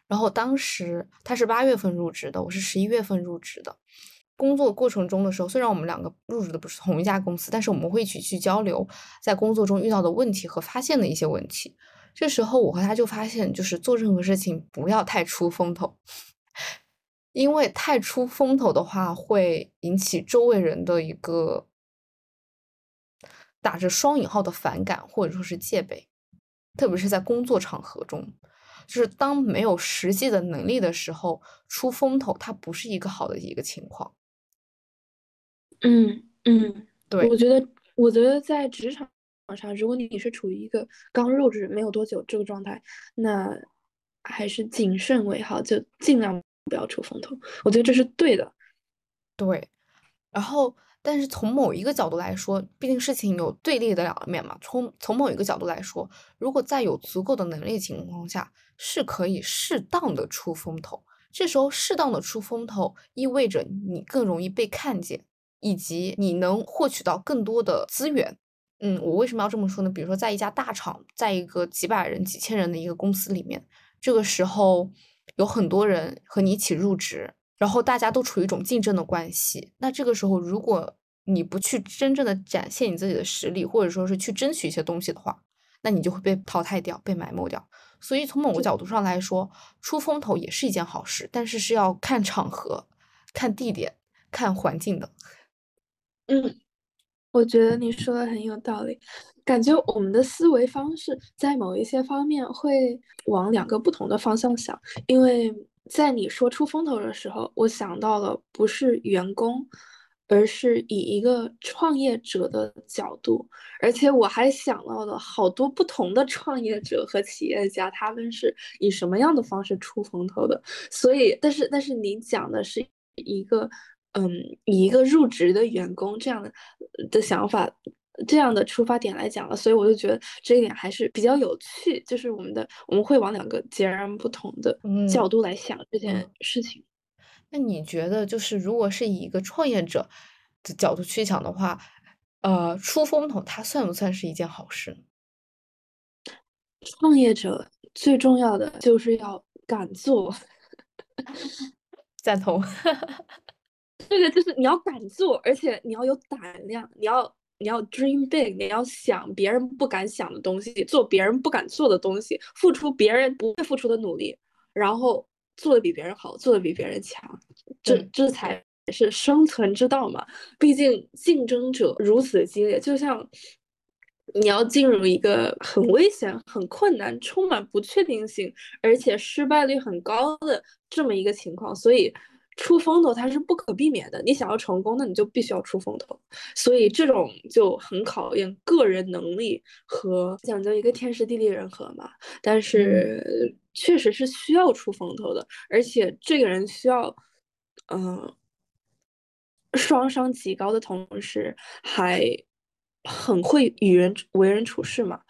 然后当时他是八月份入职的，我是十一月份入职的，工作过程中的时候，虽然我们两个入职的不是同一家公司，但是我们会一起去交流在工作中遇到的问题和发现的一些问题，这时候我和他就发现，就是做任何事情不要太出风头。因为太出风头的话，会引起周围人的一个打着双引号的反感，或者说是戒备，特别是在工作场合中，就是当没有实际的能力的时候，出风头，它不是一个好的一个情况。嗯嗯，对，我觉得，我觉得在职场上，如果你是处于一个刚入职没有多久这个状态，那还是谨慎为好，就尽量。不要出风头，我觉得这是对的。对，然后，但是从某一个角度来说，毕竟事情有对立的两面嘛。从从某一个角度来说，如果在有足够的能力情况下，是可以适当的出风头。这时候，适当的出风头意味着你更容易被看见，以及你能获取到更多的资源。嗯，我为什么要这么说呢？比如说，在一家大厂，在一个几百人、几千人的一个公司里面，这个时候。有很多人和你一起入职，然后大家都处于一种竞争的关系。那这个时候，如果你不去真正的展现你自己的实力，或者说是去争取一些东西的话，那你就会被淘汰掉、被埋没掉。所以从某个角度上来说，出风头也是一件好事，但是是要看场合、看地点、看环境的。嗯，我觉得你说的很有道理。感觉我们的思维方式在某一些方面会往两个不同的方向想，因为在你说出风头的时候，我想到了不是员工，而是以一个创业者的角度，而且我还想到了好多不同的创业者和企业家，他们是以什么样的方式出风头的。所以，但是但是你讲的是一个，嗯，以一个入职的员工这样的的想法。这样的出发点来讲了，所以我就觉得这一点还是比较有趣，就是我们的我们会往两个截然不同的角度来想这件事情。那你觉得，就是如果是以一个创业者的角度去想的话，呃，出风头它算不算是一件好事？创业者最重要的就是要敢做，赞同。这个就是你要敢做，而且你要有胆量，你要。你要 dream big，你要想别人不敢想的东西，做别人不敢做的东西，付出别人不会付出的努力，然后做的比别人好，做的比别人强，这这才是生存之道嘛。毕竟竞争者如此激烈，就像你要进入一个很危险、很困难、充满不确定性，而且失败率很高的这么一个情况，所以。出风头它是不可避免的，你想要成功，那你就必须要出风头，所以这种就很考验个人能力和讲究一个天时地利人和嘛。但是确实是需要出风头的，而且这个人需要，嗯，双商极高的同时，还很会与人为人处事嘛，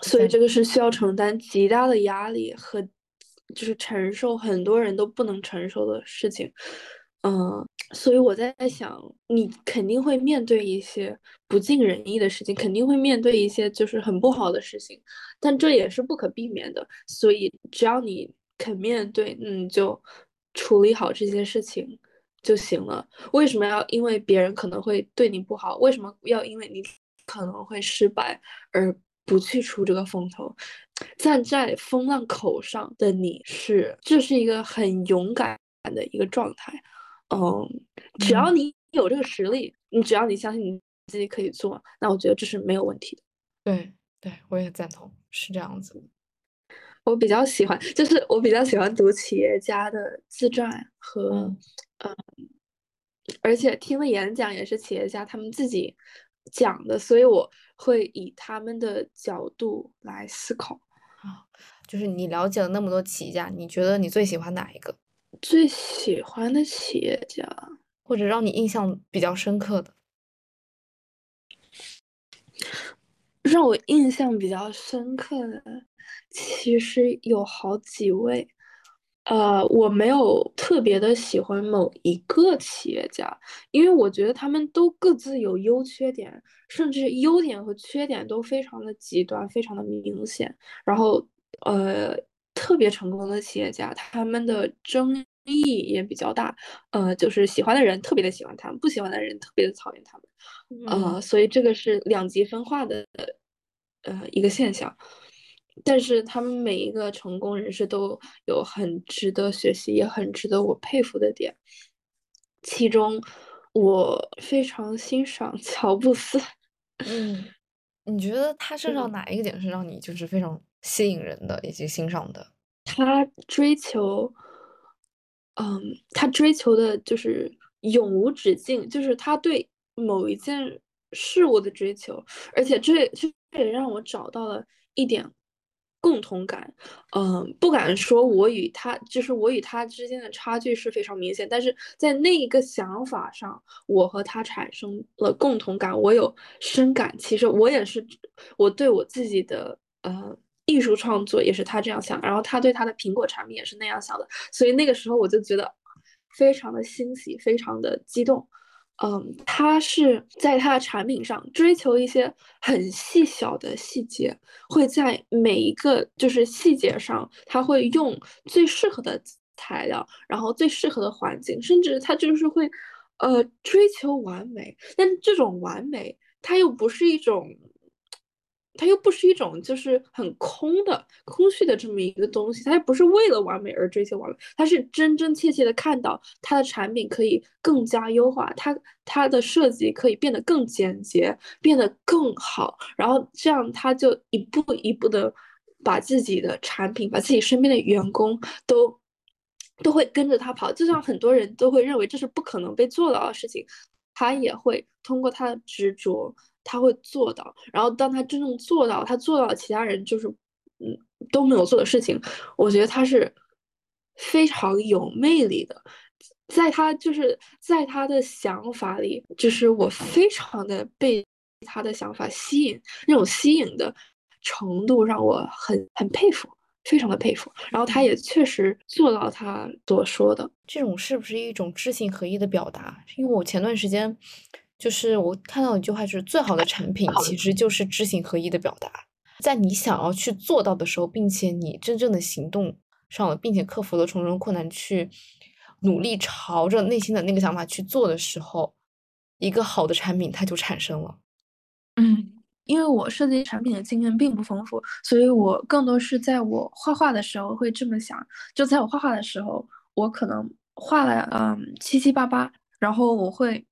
所以这个是需要承担极大的压力和就是承受很多人都不能承受的事情。嗯，所以我在想，你肯定会面对一些不尽人意的事情，肯定会面对一些就是很不好的事情，但这也是不可避免的。所以只要你肯面对，嗯，就处理好这些事情就行了。为什么要因为别人可能会对你不好？为什么要因为你可能会失败而不去出这个风头？站在风浪口上的你是，这是一个很勇敢的一个状态。嗯，只要你有这个实力，你只要你相信你自己可以做，那我觉得这是没有问题的。对，对我也赞同，是这样子。我比较喜欢，就是我比较喜欢读企业家的自传和，嗯，而且听的演讲也是企业家他们自己讲的，所以我会以他们的角度来思考。啊，就是你了解了那么多企业家，你觉得你最喜欢哪一个？最喜欢的企业家，或者让你印象比较深刻的，让我印象比较深刻的，其实有好几位。呃，我没有特别的喜欢某一个企业家，因为我觉得他们都各自有优缺点，甚至优点和缺点都非常的极端，非常的明显。然后，呃。特别成功的企业家，他们的争议也比较大，呃，就是喜欢的人特别的喜欢他们，不喜欢的人特别的讨厌他们，呃，所以这个是两极分化的，呃，一个现象。但是他们每一个成功人士都有很值得学习，也很值得我佩服的点。其中，我非常欣赏 乔布斯。嗯，你觉得他身上哪一个点是让你就是非常？吸引人的以及欣赏的，他追求，嗯，他追求的就是永无止境，就是他对某一件事物的追求，而且这这也让我找到了一点共同感。嗯，不敢说我与他，就是我与他之间的差距是非常明显，但是在那一个想法上，我和他产生了共同感，我有深感。其实我也是，我对我自己的，呃。艺术创作也是他这样想，然后他对他的苹果产品也是那样想的，所以那个时候我就觉得非常的欣喜，非常的激动。嗯，他是在他的产品上追求一些很细小的细节，会在每一个就是细节上，他会用最适合的材料，然后最适合的环境，甚至他就是会呃追求完美，但这种完美它又不是一种。它又不是一种就是很空的、空虚的这么一个东西，它又不是为了完美而追求完美，它是真真切切的看到它的产品可以更加优化，它它的设计可以变得更简洁，变得更好，然后这样他就一步一步的把自己的产品、把自己身边的员工都都会跟着他跑，就像很多人都会认为这是不可能被做到的事情，他也会通过他的执着。他会做到，然后当他真正做到，他做到了其他人就是嗯都没有做的事情，我觉得他是非常有魅力的，在他就是在他的想法里，就是我非常的被他的想法吸引，那种吸引的程度让我很很佩服，非常的佩服。然后他也确实做到他所说的，这种是不是一种知行合一的表达？因为我前段时间。就是我看到一句话，就是最好的产品其实就是知行合一的表达。在你想要去做到的时候，并且你真正的行动上了，并且克服了重重困难，去努力朝着内心的那个想法去做的时候，一个好的产品它就产生了。嗯，因为我设计产品的经验并不丰富，所以我更多是在我画画的时候会这么想。就在我画画的时候，我可能画了嗯七七八八，然后我会。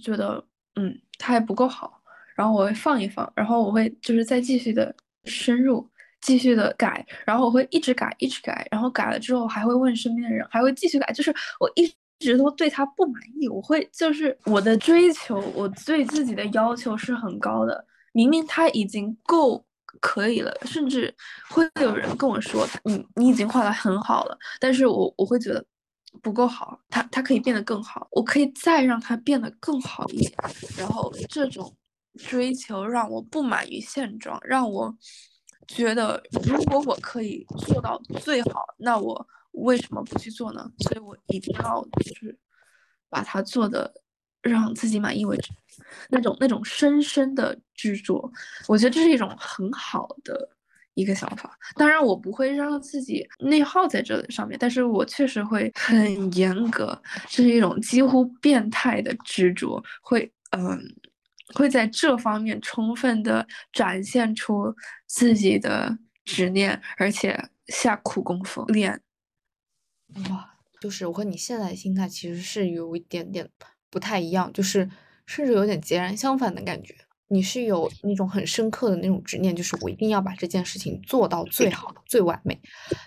觉得嗯，它还不够好，然后我会放一放，然后我会就是再继续的深入，继续的改，然后我会一直改，一直改，然后改了之后还会问身边的人，还会继续改，就是我一直都对他不满意，我会就是我的追求，我对自己的要求是很高的，明明他已经够可以了，甚至会有人跟我说，你你已经画的很好了，但是我我会觉得不够好，它它可以变得更好，我可以再让它变得更好一点。然后这种追求让我不满于现状，让我觉得如果我可以做到最好，那我为什么不去做呢？所以我一定要就是把它做的让自己满意为止。那种那种深深的执着，我觉得这是一种很好的。一个想法，当然我不会让自己内耗在这上面，但是我确实会 很严格，这是一种几乎变态的执着，会嗯，会在这方面充分的展现出自己的执念，而且下苦功夫练。哇，就是我和你现在的心态其实是有一点点不太一样，就是甚至有点截然相反的感觉。你是有那种很深刻的那种执念，就是我一定要把这件事情做到最好、最完美。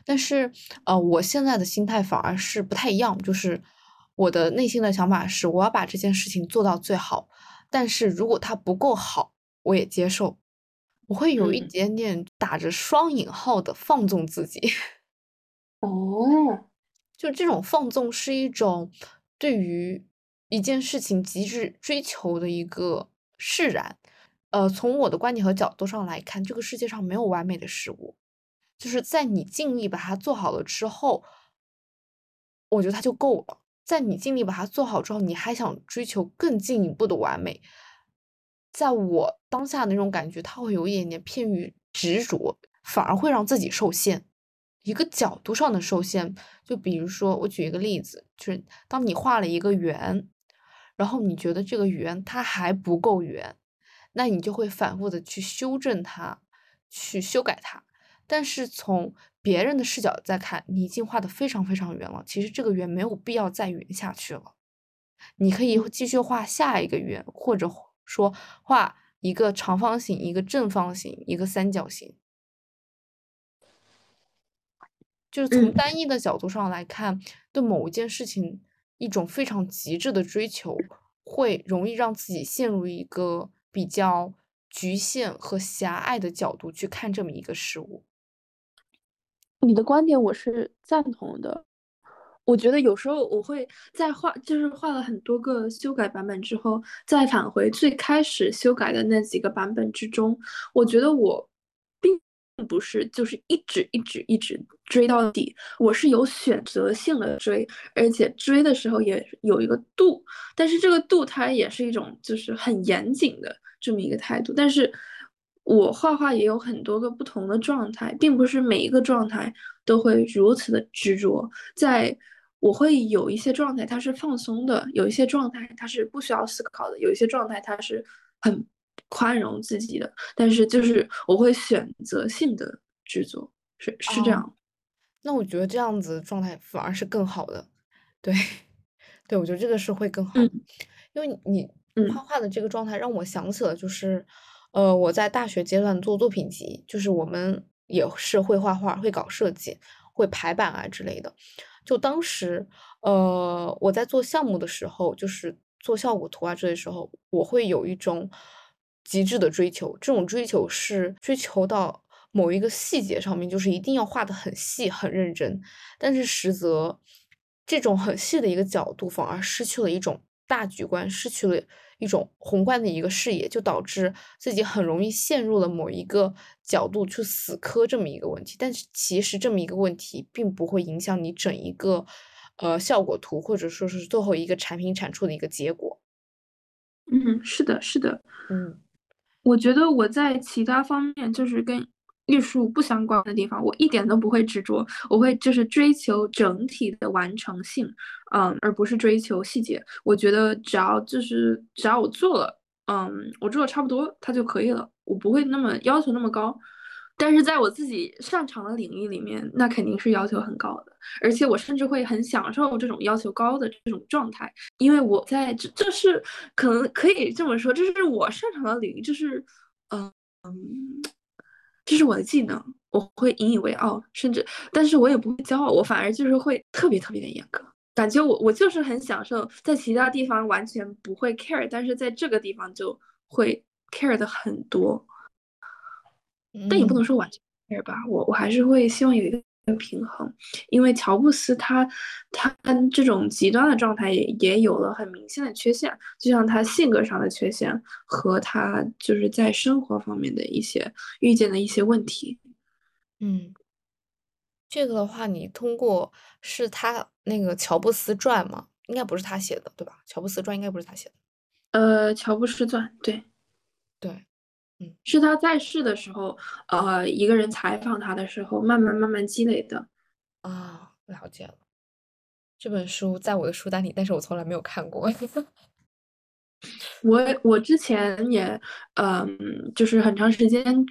但是，呃，我现在的心态反而是不太一样，就是我的内心的想法是，我要把这件事情做到最好。但是如果它不够好，我也接受。我会有一点点打着双引号的放纵自己。哦，就这种放纵是一种对于一件事情极致追求的一个释然。呃，从我的观点和角度上来看，这个世界上没有完美的事物，就是在你尽力把它做好了之后，我觉得它就够了。在你尽力把它做好之后，你还想追求更进一步的完美，在我当下那种感觉，它会有一点点偏于执着，反而会让自己受限。一个角度上的受限，就比如说，我举一个例子，就是当你画了一个圆，然后你觉得这个圆它还不够圆。那你就会反复的去修正它，去修改它。但是从别人的视角再看，你已经画的非常非常圆了。其实这个圆没有必要再圆下去了，你可以继续画下一个圆，或者说画一个长方形、一个正方形、一个三角形。就是从单一的角度上来看，对某一件事情一种非常极致的追求，会容易让自己陷入一个。比较局限和狭隘的角度去看这么一个事物，你的观点我是赞同的。我觉得有时候我会在画，就是画了很多个修改版本之后，再返回最开始修改的那几个版本之中，我觉得我不是就是一直一直一直追到底，我是有选择性的追，而且追的时候也有一个度，但是这个度它也是一种就是很严谨的。这么一个态度，但是我画画也有很多个不同的状态，并不是每一个状态都会如此的执着。在我会有一些状态它是放松的，有一些状态它是不需要思考的，有一些状态它是很宽容自己的。但是就是我会选择性的去做，是是这样。那我觉得这样子状态反而是更好的，对，对我觉得这个是会更好，因为你。画画的这个状态让我想起了，就是，呃，我在大学阶段做作品集，就是我们也是会画画、会搞设计、会排版啊之类的。就当时，呃，我在做项目的时候，就是做效果图啊这些时候，我会有一种极致的追求。这种追求是追求到某一个细节上面，就是一定要画的很细、很认真。但是实则，这种很细的一个角度，反而失去了一种大局观，失去了。一种宏观的一个视野，就导致自己很容易陷入了某一个角度去死磕这么一个问题。但是其实这么一个问题并不会影响你整一个呃效果图，或者说是最后一个产品产出的一个结果。嗯，是的，是的。嗯，我觉得我在其他方面就是跟。艺术不相关的地方，我一点都不会执着，我会就是追求整体的完成性，嗯，而不是追求细节。我觉得只要就是只要我做了，嗯，我做的差不多，它就可以了。我不会那么要求那么高，但是在我自己擅长的领域里面，那肯定是要求很高的。而且我甚至会很享受这种要求高的这种状态，因为我在这这是可能可以这么说，这是我擅长的领域，就是嗯。这是我的技能，我会引以为傲，甚至，但是我也不会骄傲，我反而就是会特别特别的严格，感觉我我就是很享受，在其他地方完全不会 care，但是在这个地方就会 care 的很多，但也不能说完全 care 吧，我我还是会希望有一个平衡，因为乔布斯他他这种极端的状态也也有了很明显的缺陷，就像他性格上的缺陷和他就是在生活方面的一些遇见的一些问题。嗯，这个的话，你通过是他那个乔布斯传吗？应该不是他写的，对吧？乔布斯传应该不是他写的。呃，乔布斯传，对，对。嗯，是他在世的时候，呃，一个人采访他的时候，慢慢慢慢积累的。啊，了解了。这本书在我的书单里，但是我从来没有看过。我我之前也，嗯，就是很长时间，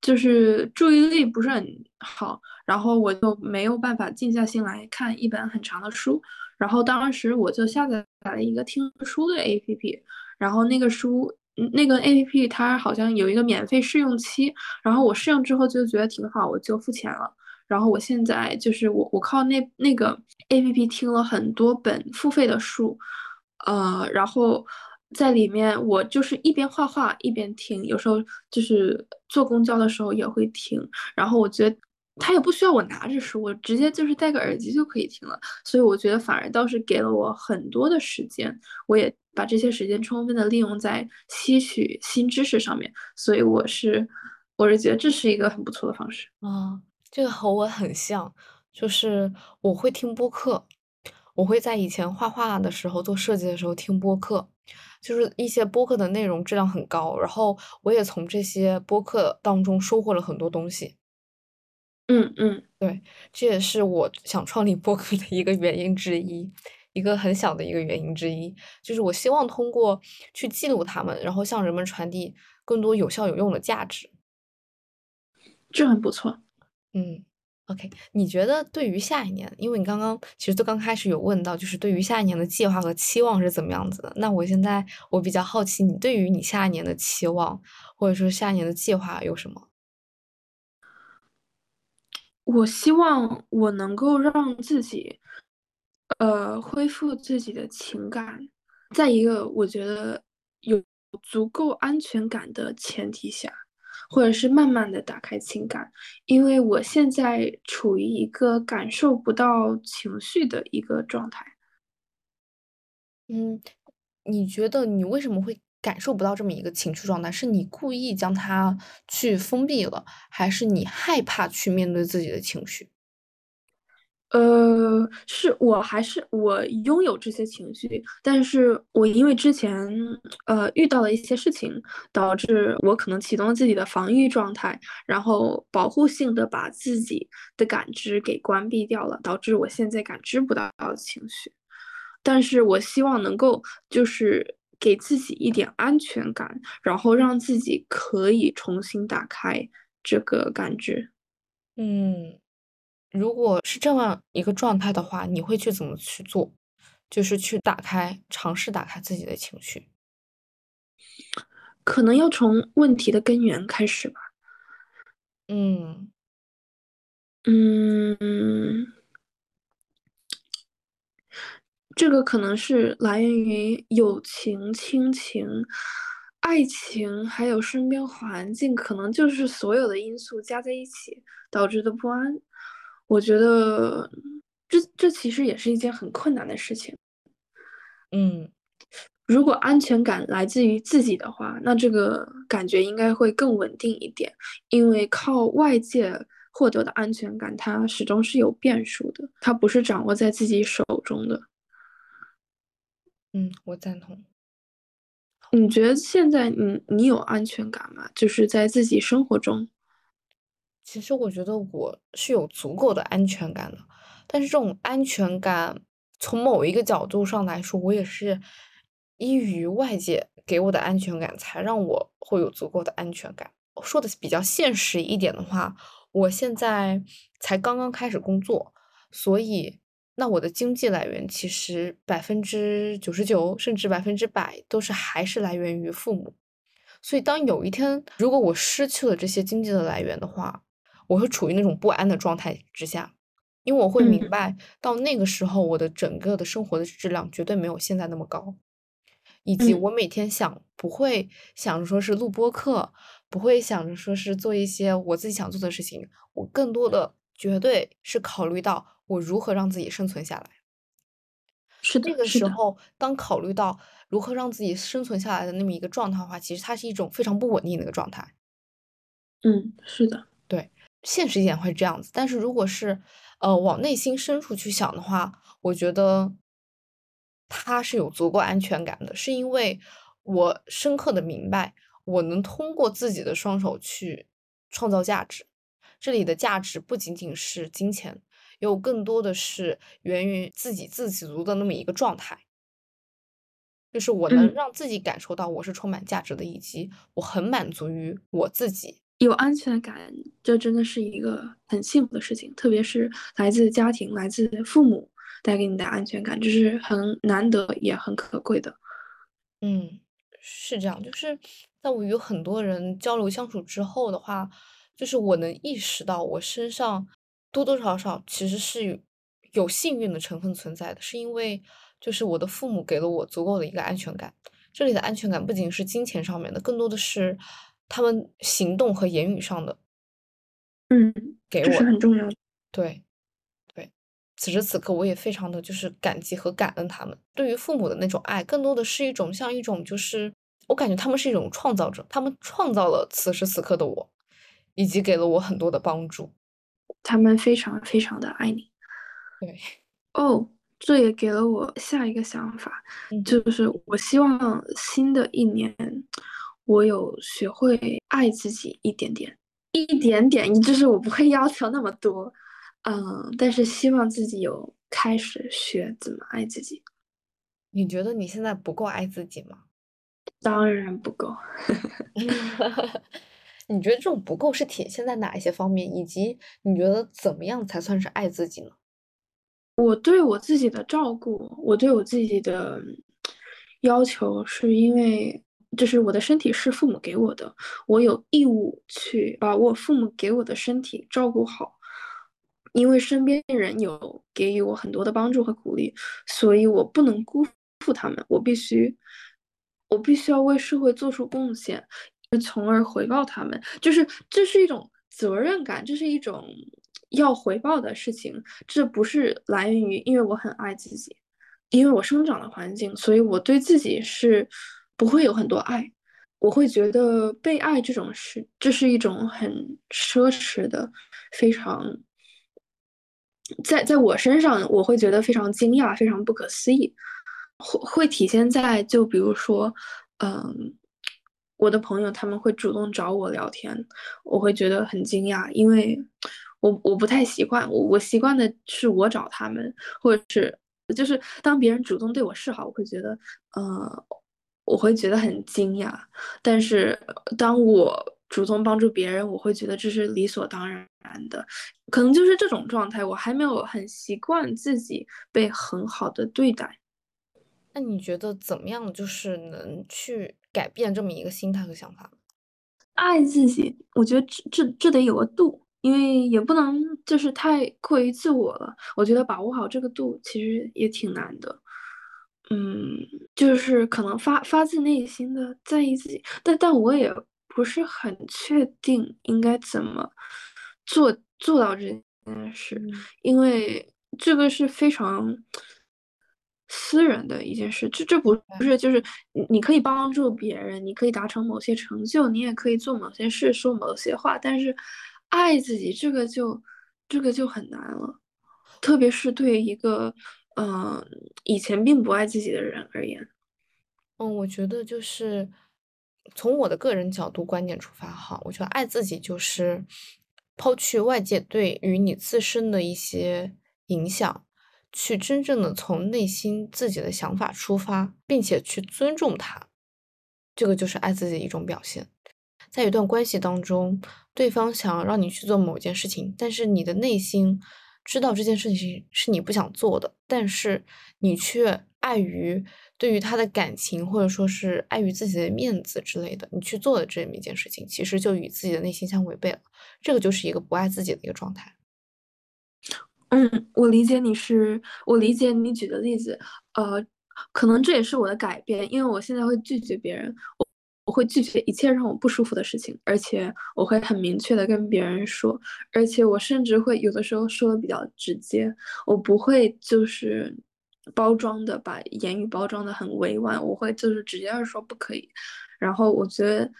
就是注意力不是很好，然后我就没有办法静下心来看一本很长的书。然后当时我就下载了一个听书的 APP，然后那个书。那个 A P P 它好像有一个免费试用期，然后我试用之后就觉得挺好，我就付钱了。然后我现在就是我我靠那那个 A P P 听了很多本付费的书，呃，然后在里面我就是一边画画一边听，有时候就是坐公交的时候也会听。然后我觉得。他也不需要我拿着书，我直接就是戴个耳机就可以听了，所以我觉得反而倒是给了我很多的时间，我也把这些时间充分的利用在吸取新知识上面，所以我是我是觉得这是一个很不错的方式啊，这个和我很像，就是我会听播客，我会在以前画画的时候做设计的时候听播客，就是一些播客的内容质量很高，然后我也从这些播客当中收获了很多东西。嗯嗯，对，这也是我想创立播客的一个原因之一，一个很小的一个原因之一，就是我希望通过去记录他们，然后向人们传递更多有效有用的价值。这很不错。嗯，OK，你觉得对于下一年，因为你刚刚其实都刚开始有问到，就是对于下一年的计划和期望是怎么样子的？那我现在我比较好奇，你对于你下一年的期望或者说下一年的计划有什么？我希望我能够让自己，呃，恢复自己的情感，在一个我觉得有足够安全感的前提下，或者是慢慢的打开情感，因为我现在处于一个感受不到情绪的一个状态。嗯，你觉得你为什么会？感受不到这么一个情绪状态，是你故意将它去封闭了，还是你害怕去面对自己的情绪？呃，是我还是我拥有这些情绪，但是我因为之前呃遇到了一些事情，导致我可能启动了自己的防御状态，然后保护性的把自己的感知给关闭掉了，导致我现在感知不到情绪。但是我希望能够就是。给自己一点安全感，然后让自己可以重新打开这个感觉。嗯，如果是这样一个状态的话，你会去怎么去做？就是去打开，尝试打开自己的情绪。可能要从问题的根源开始吧。嗯嗯。这个可能是来源于友情、亲情、爱情，还有身边环境，可能就是所有的因素加在一起导致的不安。我觉得这这其实也是一件很困难的事情。嗯，如果安全感来自于自己的话，那这个感觉应该会更稳定一点，因为靠外界获得的安全感，它始终是有变数的，它不是掌握在自己手中的。嗯，我赞同。你觉得现在你你有安全感吗？就是在自己生活中。其实我觉得我是有足够的安全感的，但是这种安全感从某一个角度上来说，我也是依于外界给我的安全感，才让我会有足够的安全感。说的比较现实一点的话，我现在才刚刚开始工作，所以。那我的经济来源其实百分之九十九甚至百分之百都是还是来源于父母，所以当有一天如果我失去了这些经济的来源的话，我会处于那种不安的状态之下，因为我会明。白到那个时候我的整个的生活的质量绝对没有现在那么高，以及我每天想不会想着说是录播课，不会想着说是做一些我自己想做的事情，我更多的绝对是考虑到我如何让自己生存下来。是的，这个，时候，当考虑到如何让自己生存下来的那么一个状态的话，其实它是一种非常不稳定的一个状态。嗯，是的，对，现实一点会这样子。但是如果是呃往内心深处去想的话，我觉得他是有足够安全感的，是因为我深刻的明白，我能通过自己的双手去创造价值。这里的价值不仅仅是金钱，有更多的是源于自己自给足的那么一个状态，就是我能嗯，让自己感受到我是充满价值的，以及我很满足于我自己。有安全感，这真的是一个很幸福的事情，特别是来自家庭、来自父母带给你的安全感，这是很难得也很可贵的。嗯，是这样，就是在我与很多人交流相处之后的话，就是我能意识到我身上多多少少其实是有有幸运的成分存在的，是因为就是我的父母给了我足够的一个安全感。这里的安全感不仅是金钱上面的，更多的是他们行动和言语上的嗯，给我。是很重要的。对。对，此时此刻我也非常的就是感激和感恩他们。对于父母的那种爱，更多的是一种像一种就是我感觉他们是一种创造者，他们创造了此时此刻的我，以及给了我很多的帮助。他们非常非常的爱你。对，哦，这也给了我下一个想法，嗯，就是我希望新的一年，我有学会爱自己一点点，一点点，就是我不会要求那么多，嗯，但是希望自己有开始学怎么爱自己。你觉得你现在不够爱自己吗？当然不够，你觉得这种不够是体现在哪一些方面，以及你觉得怎么样才算是爱自己呢？我对我自己的照顾，我对我自己的要求，是因为就是我的身体是父母给我的，我有义务去把我父母给我的身体照顾好。因为身边人有给予我很多的帮助和鼓励，所以我不能辜负他们，我必须，我必须要为社会做出贡献，从而回报他们。就是这是一种责任感，这是一种要回报的事情。这不是来源于因为我很爱自己，因为我生长的环境，所以我对自己是不会有很多爱。我会觉得被爱这种事，这是一种很奢侈的，非常在在我身上，我会觉得非常惊讶，非常不可思议。会会体现在就比如说，嗯，我的朋友他们会主动找我聊天，我会觉得很惊讶，因为我我不太习惯，我我习惯的是我找他们，或者是就是当别人主动对我示好，我会觉得，呃，我会觉得很惊讶。但是当我主动帮助别人，我会觉得这是理所当然的。可能就是这种状态，我还没有很习惯自己被很好的对待。那你觉得怎么样就是能去改变这么一个心态和想法？爱自己，我觉得这这这得有个度，因为也不能就是太过于自我了。我觉得把握好这个度其实也挺难的。嗯，就是可能发发自内心的在意自己，但但我也不是很确定应该怎么做做到这件事，嗯，因为这个是非常私人的一件事，这这不对。是就是你你可以帮助别人，你可以达成某些成就，你也可以做某些事，说某些话，但是爱自己这个就这个就很难了，特别是对一个嗯、呃以前并不爱自己的人而言。嗯，我觉得就是从我的个人角度观点出发哈，我觉得爱自己就是抛去外界对于你自身的一些影响，去真正的从内心自己的想法出发，并且去尊重他，这个就是爱自己的一种表现。在一段关系当中，对方想要让你去做某件事情，但是你的内心知道这件事情是你不想做的，但是你却碍于对于他的感情，或者说是碍于自己的面子之类的，你去做的这么一件事情，其实就与自己的内心相违背了。这个就是一个不爱自己的一个状态。嗯，我理解你是，我理解你举的例子，呃，可能这也是我的改变，因为我现在会拒绝别人，我我会拒绝一切让我不舒服的事情，而且我会很明确的跟别人说，而且我甚至会有的时候说的比较直接，我不会就是包装的把言语包装的很委婉，我会就是直接的说不可以。然后我觉得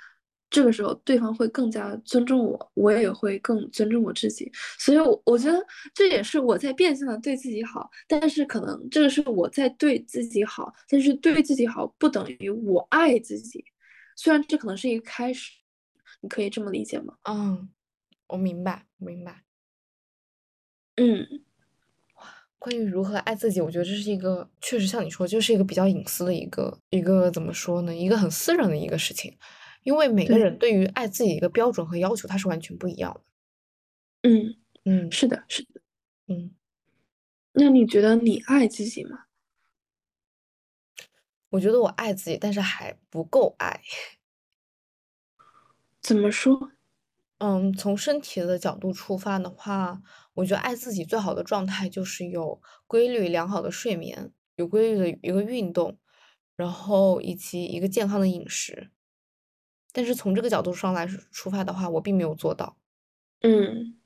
这个时候对方会更加尊重我，我也会更尊重我自己。所以，我我觉得这也是我在变相的对自己好，但是可能这个是我在对自己好，但是对自己好不等于我爱自己。虽然这可能是一个开始，你可以这么理解吗？嗯，我明白，明白。嗯，关于如何爱自己，我觉得这是一个确实像你说，就是一个比较隐私的一个一个怎么说呢？一个很私人的一个事情，因为每个人对于爱自己一个标准和要求，它是完全不一样的。嗯嗯，是的，是的。嗯，那你觉得你爱自己吗？我觉得我爱自己，但是还不够爱。怎么说？嗯，从身体的角度出发的话，我觉得爱自己最好的状态就是有规律良好的睡眠，有规律的一个运动，然后以及一个健康的饮食。但是从这个角度上来出发的话，我并没有做到。嗯，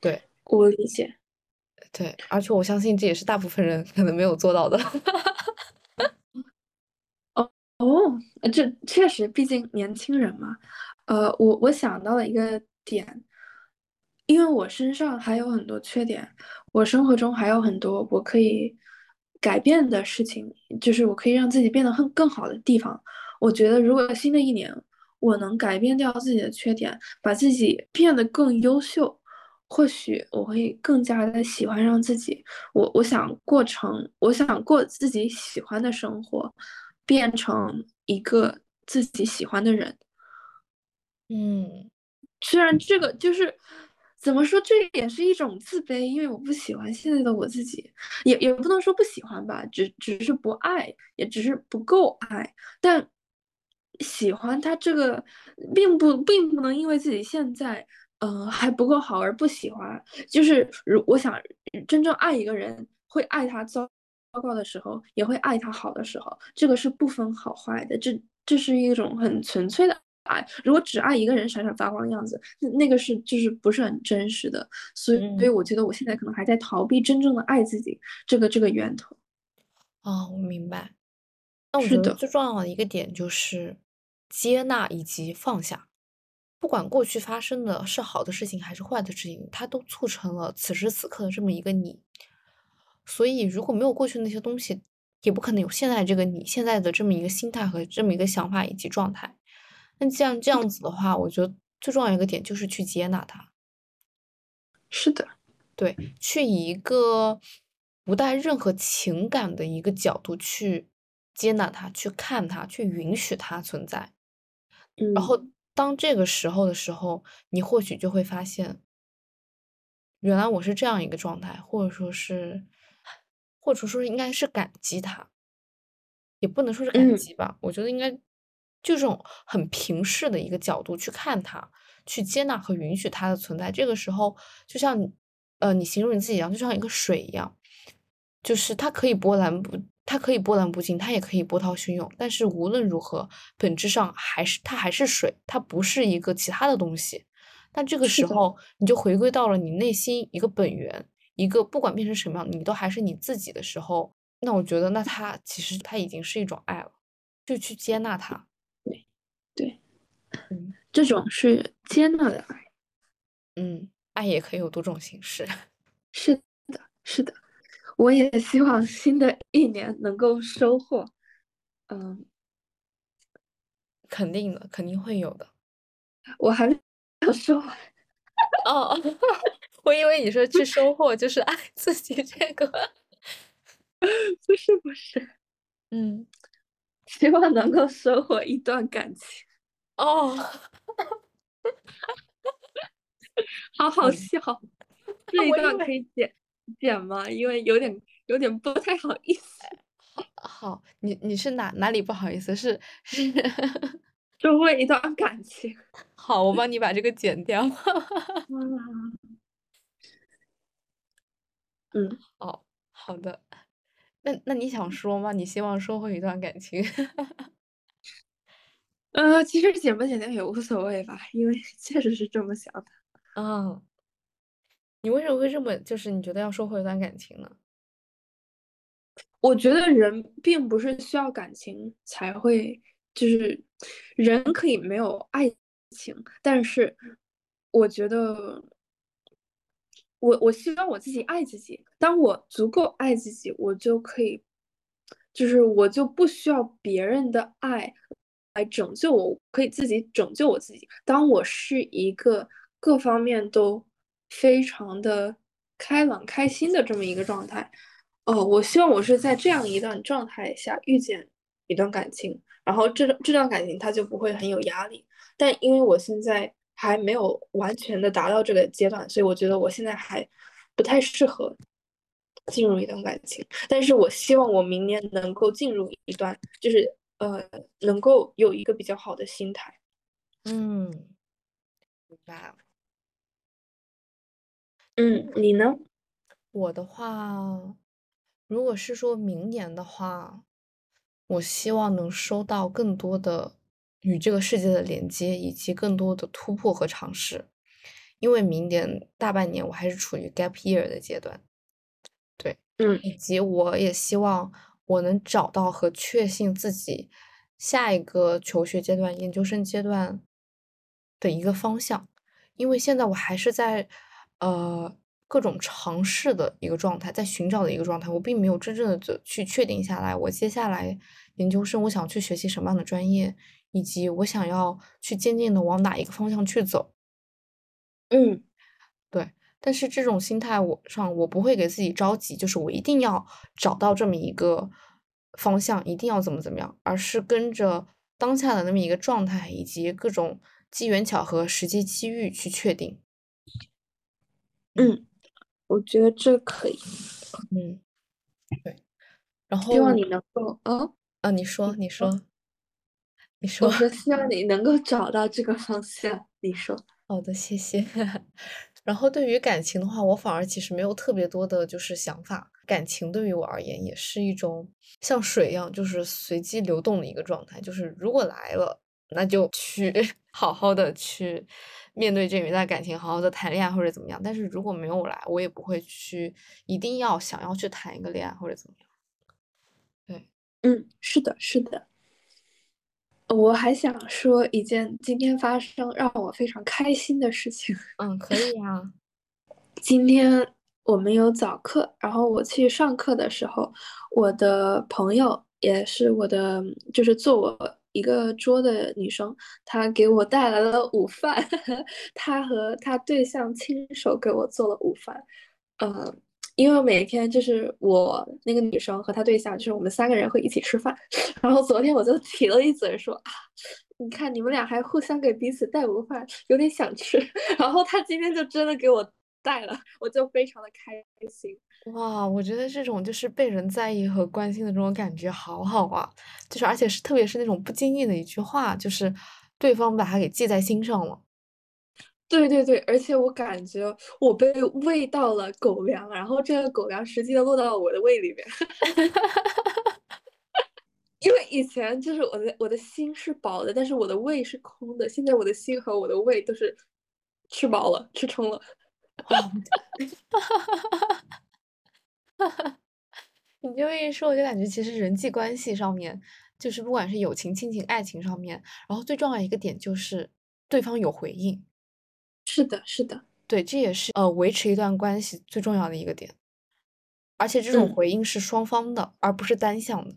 对，我理解。对，而且我相信这也是大部分人可能没有做到的。哦哦，这确实，毕竟年轻人嘛。呃，我我想到了一个点，因为我身上还有很多缺点，我生活中还有很多我可以改变的事情，就是我可以让自己变得更更好的地方。我觉得，如果新的一年我能改变掉自己的缺点，把自己变得更优秀，或许我会更加的喜欢上自己。我我想过成，我想过自己喜欢的生活。变成一个自己喜欢的人，嗯，虽然这个就是怎么说，这也是一种自卑，因为我不喜欢现在的我自己，也也不能说不喜欢吧，只只是不爱，也只是不够爱。但喜欢他这个，并不并不能因为自己现在嗯还不够好而不喜欢。就是如我想真正爱一个人，会爱他糟。糟糕的时候也会爱他好的时候，这个是不分好坏的，这这是一种很纯粹的爱。如果只爱一个人闪闪发光的样子，那那个是就是不是很真实的。所以，所以我觉得我现在可能还在逃避真正的爱自己这个这个源头。哦，我明白。那我觉得最重要的一个点就是接纳以及放下，不管过去发生的是好的事情还是坏的事情，它都促成了此时此刻的这么一个你。所以，如果没有过去那些东西，也不可能有现在这个你现在的这么一个心态和这么一个想法以及状态。那既然这样子的话，我觉得最重要一个点就是去接纳它。是的，对，去以一个不带任何情感的一个角度去接纳它，去看它，去允许它存在。嗯，然后当这个时候的时候，你或许就会发现，原来我是这样一个状态，或者说是。或者说应该是感激他，也不能说是感激吧。我觉得应该就这种很平视的一个角度去看他，去接纳和允许他的存在。这个时候，就像，呃，你形容你自己一样，就像一个水一样，就是它可以波澜不，它可以波澜不惊，它也可以波涛汹涌。但是无论如何，本质上还是它还是水，它不是一个其他的东西。但这个时候，你就回归到了你内心一个本源。一个不管变成什么样，你都还是你自己的时候，那我觉得，那它其实它已经是一种爱了，就去接纳它。对，对，嗯，这种是接纳的爱。嗯，爱也可以有多种形式。是的，是的，我也 希望新的一年能够收获。嗯，肯定的，肯定会有的。我还没有说完。哦。我以为你说去收获就是爱 自己这个，不是不是，嗯，希望能够收获一段感情。哦，好好笑，这一段可以剪剪吗？因为有点有点不太好意思。好，你你是哪哪里不好意思？是是 收获一段感情。好，我帮你把这个剪掉。嗯，哦，好的，那那你想说吗？你希望收回一段感情？呃，其实剪不剪掉也无所谓吧，因为确实是这么想的。啊，你为什么会这么，就是你觉得要收获一段感情呢？我觉得人并不是需要感情才会，就是人可以没有爱情，但是我觉得，我我希望我自己爱自己。当我足够爱自己，我就可以，就是我就不需要别人的爱来拯救我，可以自己拯救我自己。当我是一个各方面都非常的开朗、开心的这么一个状态。哦，我希望我是在这样一段状态下遇见一段感情，然后这这段感情它就不会很有压力。但因为我现在还没有完全的达到这个阶段，所以我觉得我现在还不太适合进入一段感情。但是我希望我明年能够进入一段，就是呃，能够有一个比较好的心态。嗯，明白。嗯，你呢？我的话。如果是说明年的话，我希望能收到更多的与这个世界的连接，以及更多的突破和尝试。因为明年大半年我还是处于 gap year 的阶段，对，嗯，以及我也希望我能找到和确信自己下一个求学阶段、研究生阶段的一个方向。因为现在我还是在，呃。各种尝试的一个状态，在寻找的一个状态，我并没有真正的去确定下来，我接下来研究生我想去学习什么样的专业，以及我想要去坚定的往哪一个方向去走。嗯，对。但是这种心态我上我不会给自己着急，就是我一定要找到这么一个方向，一定要怎么怎么样，而是跟着当下的那么一个状态，以及各种机缘巧合、时机机遇去确定。嗯。我觉得这可以，嗯，对，然后希望你能够，哦，啊，你说，你说，你说，我说希望你能够找到这个方向。你说，好的，谢谢。然后对于感情的话，我反而其实没有特别多的，就是想法。感情对于我而言，也是一种像水一样，就是随机流动的一个状态。就是如果来了，那就去 好好的去。面对这一段感情，好好的谈恋爱或者怎么样，但是如果没有来，我也不会去一定要想要去谈一个恋爱或者怎么样。对，嗯，是的，是的。我还想说一件今天发生让我非常开心的事情。嗯，可以啊。今天我们有早课，然后我去上课的时候，我的朋友也是我的，就是做我。一个桌的女生，她给我带来了午饭，她和她对象亲手给我做了午饭。嗯，因为每天就是我那个女生和她对象，就是我们三个人会一起吃饭。然后昨天我就提了一嘴说啊，你看你们俩还互相给彼此带午饭，有点想吃。然后她今天就真的给我带了，我就非常的开心。哇，我觉得这种就是被人在意和关心的这种感觉好好啊，就是而且是特别是那种不经意的一句话，就是对方把它给记在心上了。对对对，而且我感觉我被喂到了狗粮，然后这个狗粮实际的落到了我的胃里面。因为以前就是我的我的心是饱的，但是我的胃是空的，现在我的心和我的胃都是吃饱了，吃撑了。你这么一说，我就感觉其实人际关系上面，就是不管是友情、亲情、爱情上面，然后最重要一个点就是对方有回应。是的，是的，对，这也是呃维持一段关系最重要的一个点，而且这种回应是双方的，而不是单向的。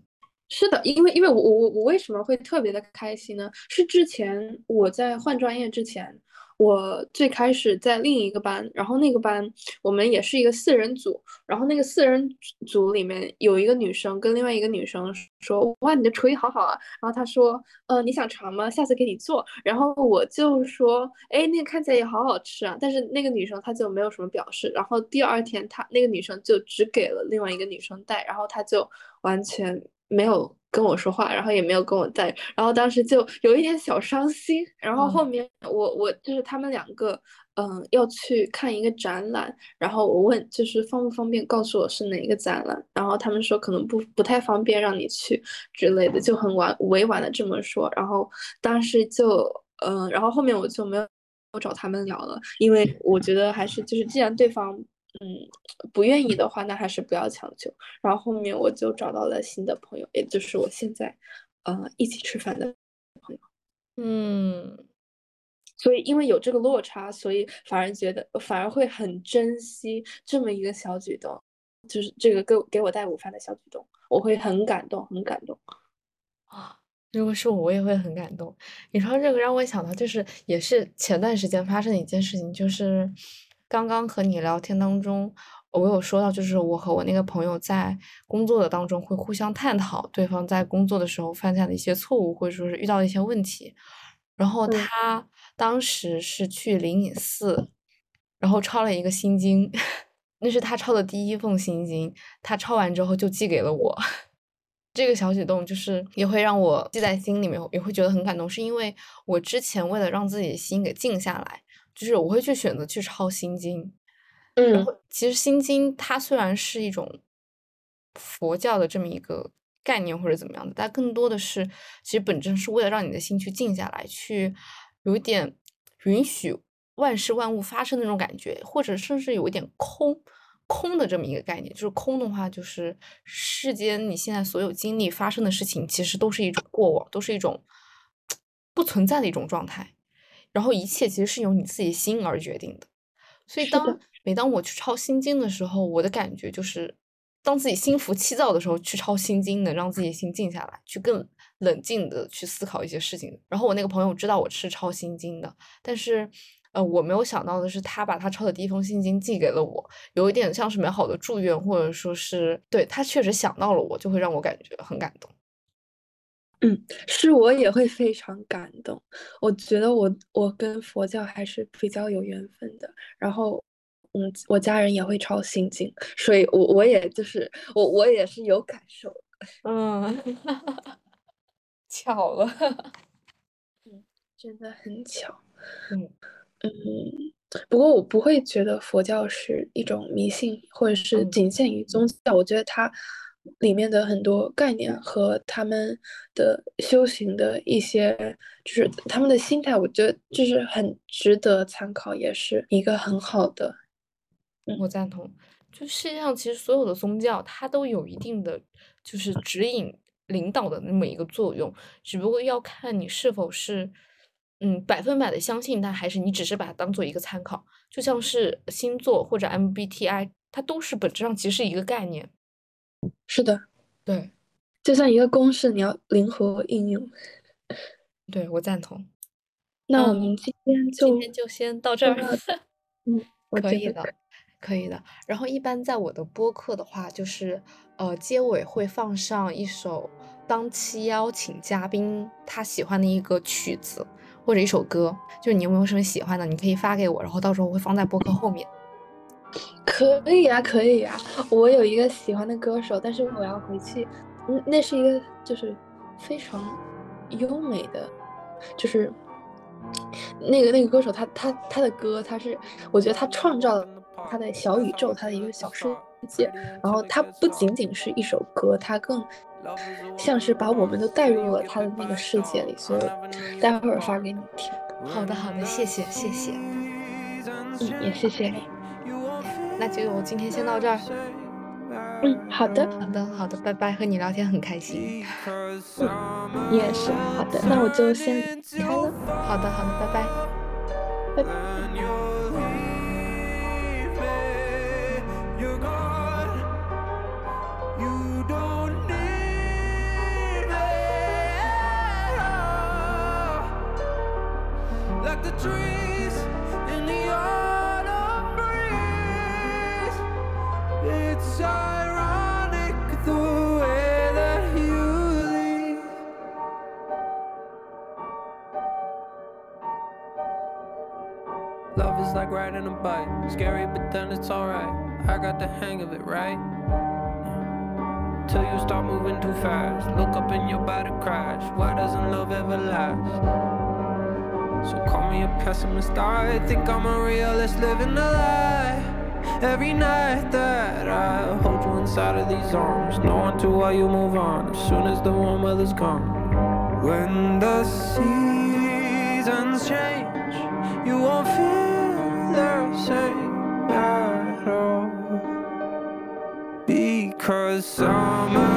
是的，因为因为我我我为什么会特别的开心呢？是之前我在换专业之前。我最开始在另一个班，然后那个班我们也是一个四人组，然后那个四人组里面有一个女生跟另外一个女生说：“哇，你的厨艺好好啊！”然后她说：“呃，你想尝吗？下次给你做。”然后我就说：“哎，那个看起来也好好吃啊！”但是那个女生她就没有什么表示。然后第二天，她那个女生就只给了另外一个女生带，然后她就完全。没有跟我说话，然后也没有跟我在，然后当时就有一点小伤心。然后后面我我就是他们两个，嗯，要去看一个展览，然后我问就是方不方便告诉我是哪一个展览，然后他们说可能不不太方便让你去之类的，就很婉委婉的这么说。然后当时就嗯，然后后面我就没有找他们聊了，因为我觉得还是就是既然对方。嗯，不愿意的话，那还是不要强求。然后后面我就找到了新的朋友，也就是我现在，呃，一起吃饭的朋友。嗯，所以因为有这个落差，所以反而觉得反而会很珍惜这么一个小举动，就是这个给给我带午饭的小举动，我会很感动，很感动。啊，如果是我，我也会很感动。你说这个让我想到，就是也是前段时间发生的一件事情，就是。刚刚和你聊天当中，我有说到，就是我和我那个朋友在工作的当中会互相探讨对方在工作的时候犯下的一些错误，或者说是遇到的一些问题。然后他当时是去灵隐寺，然后抄了一个心经，那是他抄的第一封心经。他抄完之后就寄给了我。这个小举动就是也会让我记在心里面，也会觉得很感动，是因为我之前为了让自己的心给静下来。就是我会去选择去抄心经，嗯，其实心经它虽然是一种佛教的这么一个概念或者怎么样的，但更多的是其实本质是为了让你的心去静下来，去有一点允许万事万物发生的那种感觉，或者甚至有一点空空的这么一个概念。就是空的话，就是世间你现在所有经历发生的事情，其实都是一种过往，都是一种不存在的一种状态。然后一切其实是由你自己心而决定的，所以当每当我去抄心经的时候，我的感觉就是，当自己心浮气躁的时候，去抄心经能让自己心静下来，去更冷静的去思考一些事情。然后我那个朋友知道我是抄心经的，但是，呃，我没有想到的是，他把他抄的第一封心经寄给了我，有一点像是美好的祝愿，或者说是对他确实想到了我，就会让我感觉很感动。嗯，是我也会非常感动。我觉得我我跟佛教还是比较有缘分的。然后，嗯，我家人也会抄心经，所以我我也就是我我也是有感受。嗯，巧了。嗯，真的很巧。嗯嗯，不过我不会觉得佛教是一种迷信，或者是仅限于宗教。我觉得它。里面的很多概念和他们的修行的一些，就是他们的心态，我觉得就是很值得参考，也是一个很好的。我赞同。就世界上其实所有的宗教，它都有一定的就是指引、领导的那么一个作用，只不过要看你是否是嗯百分百的相信它，还是你只是把它当做一个参考。就像是星座或者 MBTI，它都是本质上其实是一个概念。是的，对，就像一个公式，你要灵活应用。对我赞同。那我们今天就今天就先到这儿。嗯，可以的，可以的。然后一般在我的播客的话，就是呃结尾会放上一首当期邀请嘉宾他喜欢的一个曲子或者一首歌，就是你有没有什么喜欢的，你可以发给我，然后到时候我会放在播客后面。可以啊，可以啊，我有一个喜欢的歌手，但是我要回去。嗯，那是一个就是非常优美的，就是那个那个歌手，他他他的歌，他是我觉得他创造了他的小宇宙，他的一个小世界。然后他不仅仅是一首歌，他更像是把我们都带入了他的那个世界里。所以待会儿发给你听。好的，好的，谢谢，谢谢。嗯，也谢谢你。那就今天先到这儿。嗯，好的，好的，好的，拜拜。和你聊天很开心。嗯，你也是。好的，那我就先开了。好的，好的，拜拜。拜拜。like riding a bike. Scary, but then it's alright. I got the hang of it, right? till you start moving too fast. Look up and you're about to crash. Why doesn't love ever last? So call me a pessimist. I think I'm a realist living a lie. Every night that I hold you inside of these arms, knowing to why you move on as soon as the warm weather's gone. When the seasons change, summer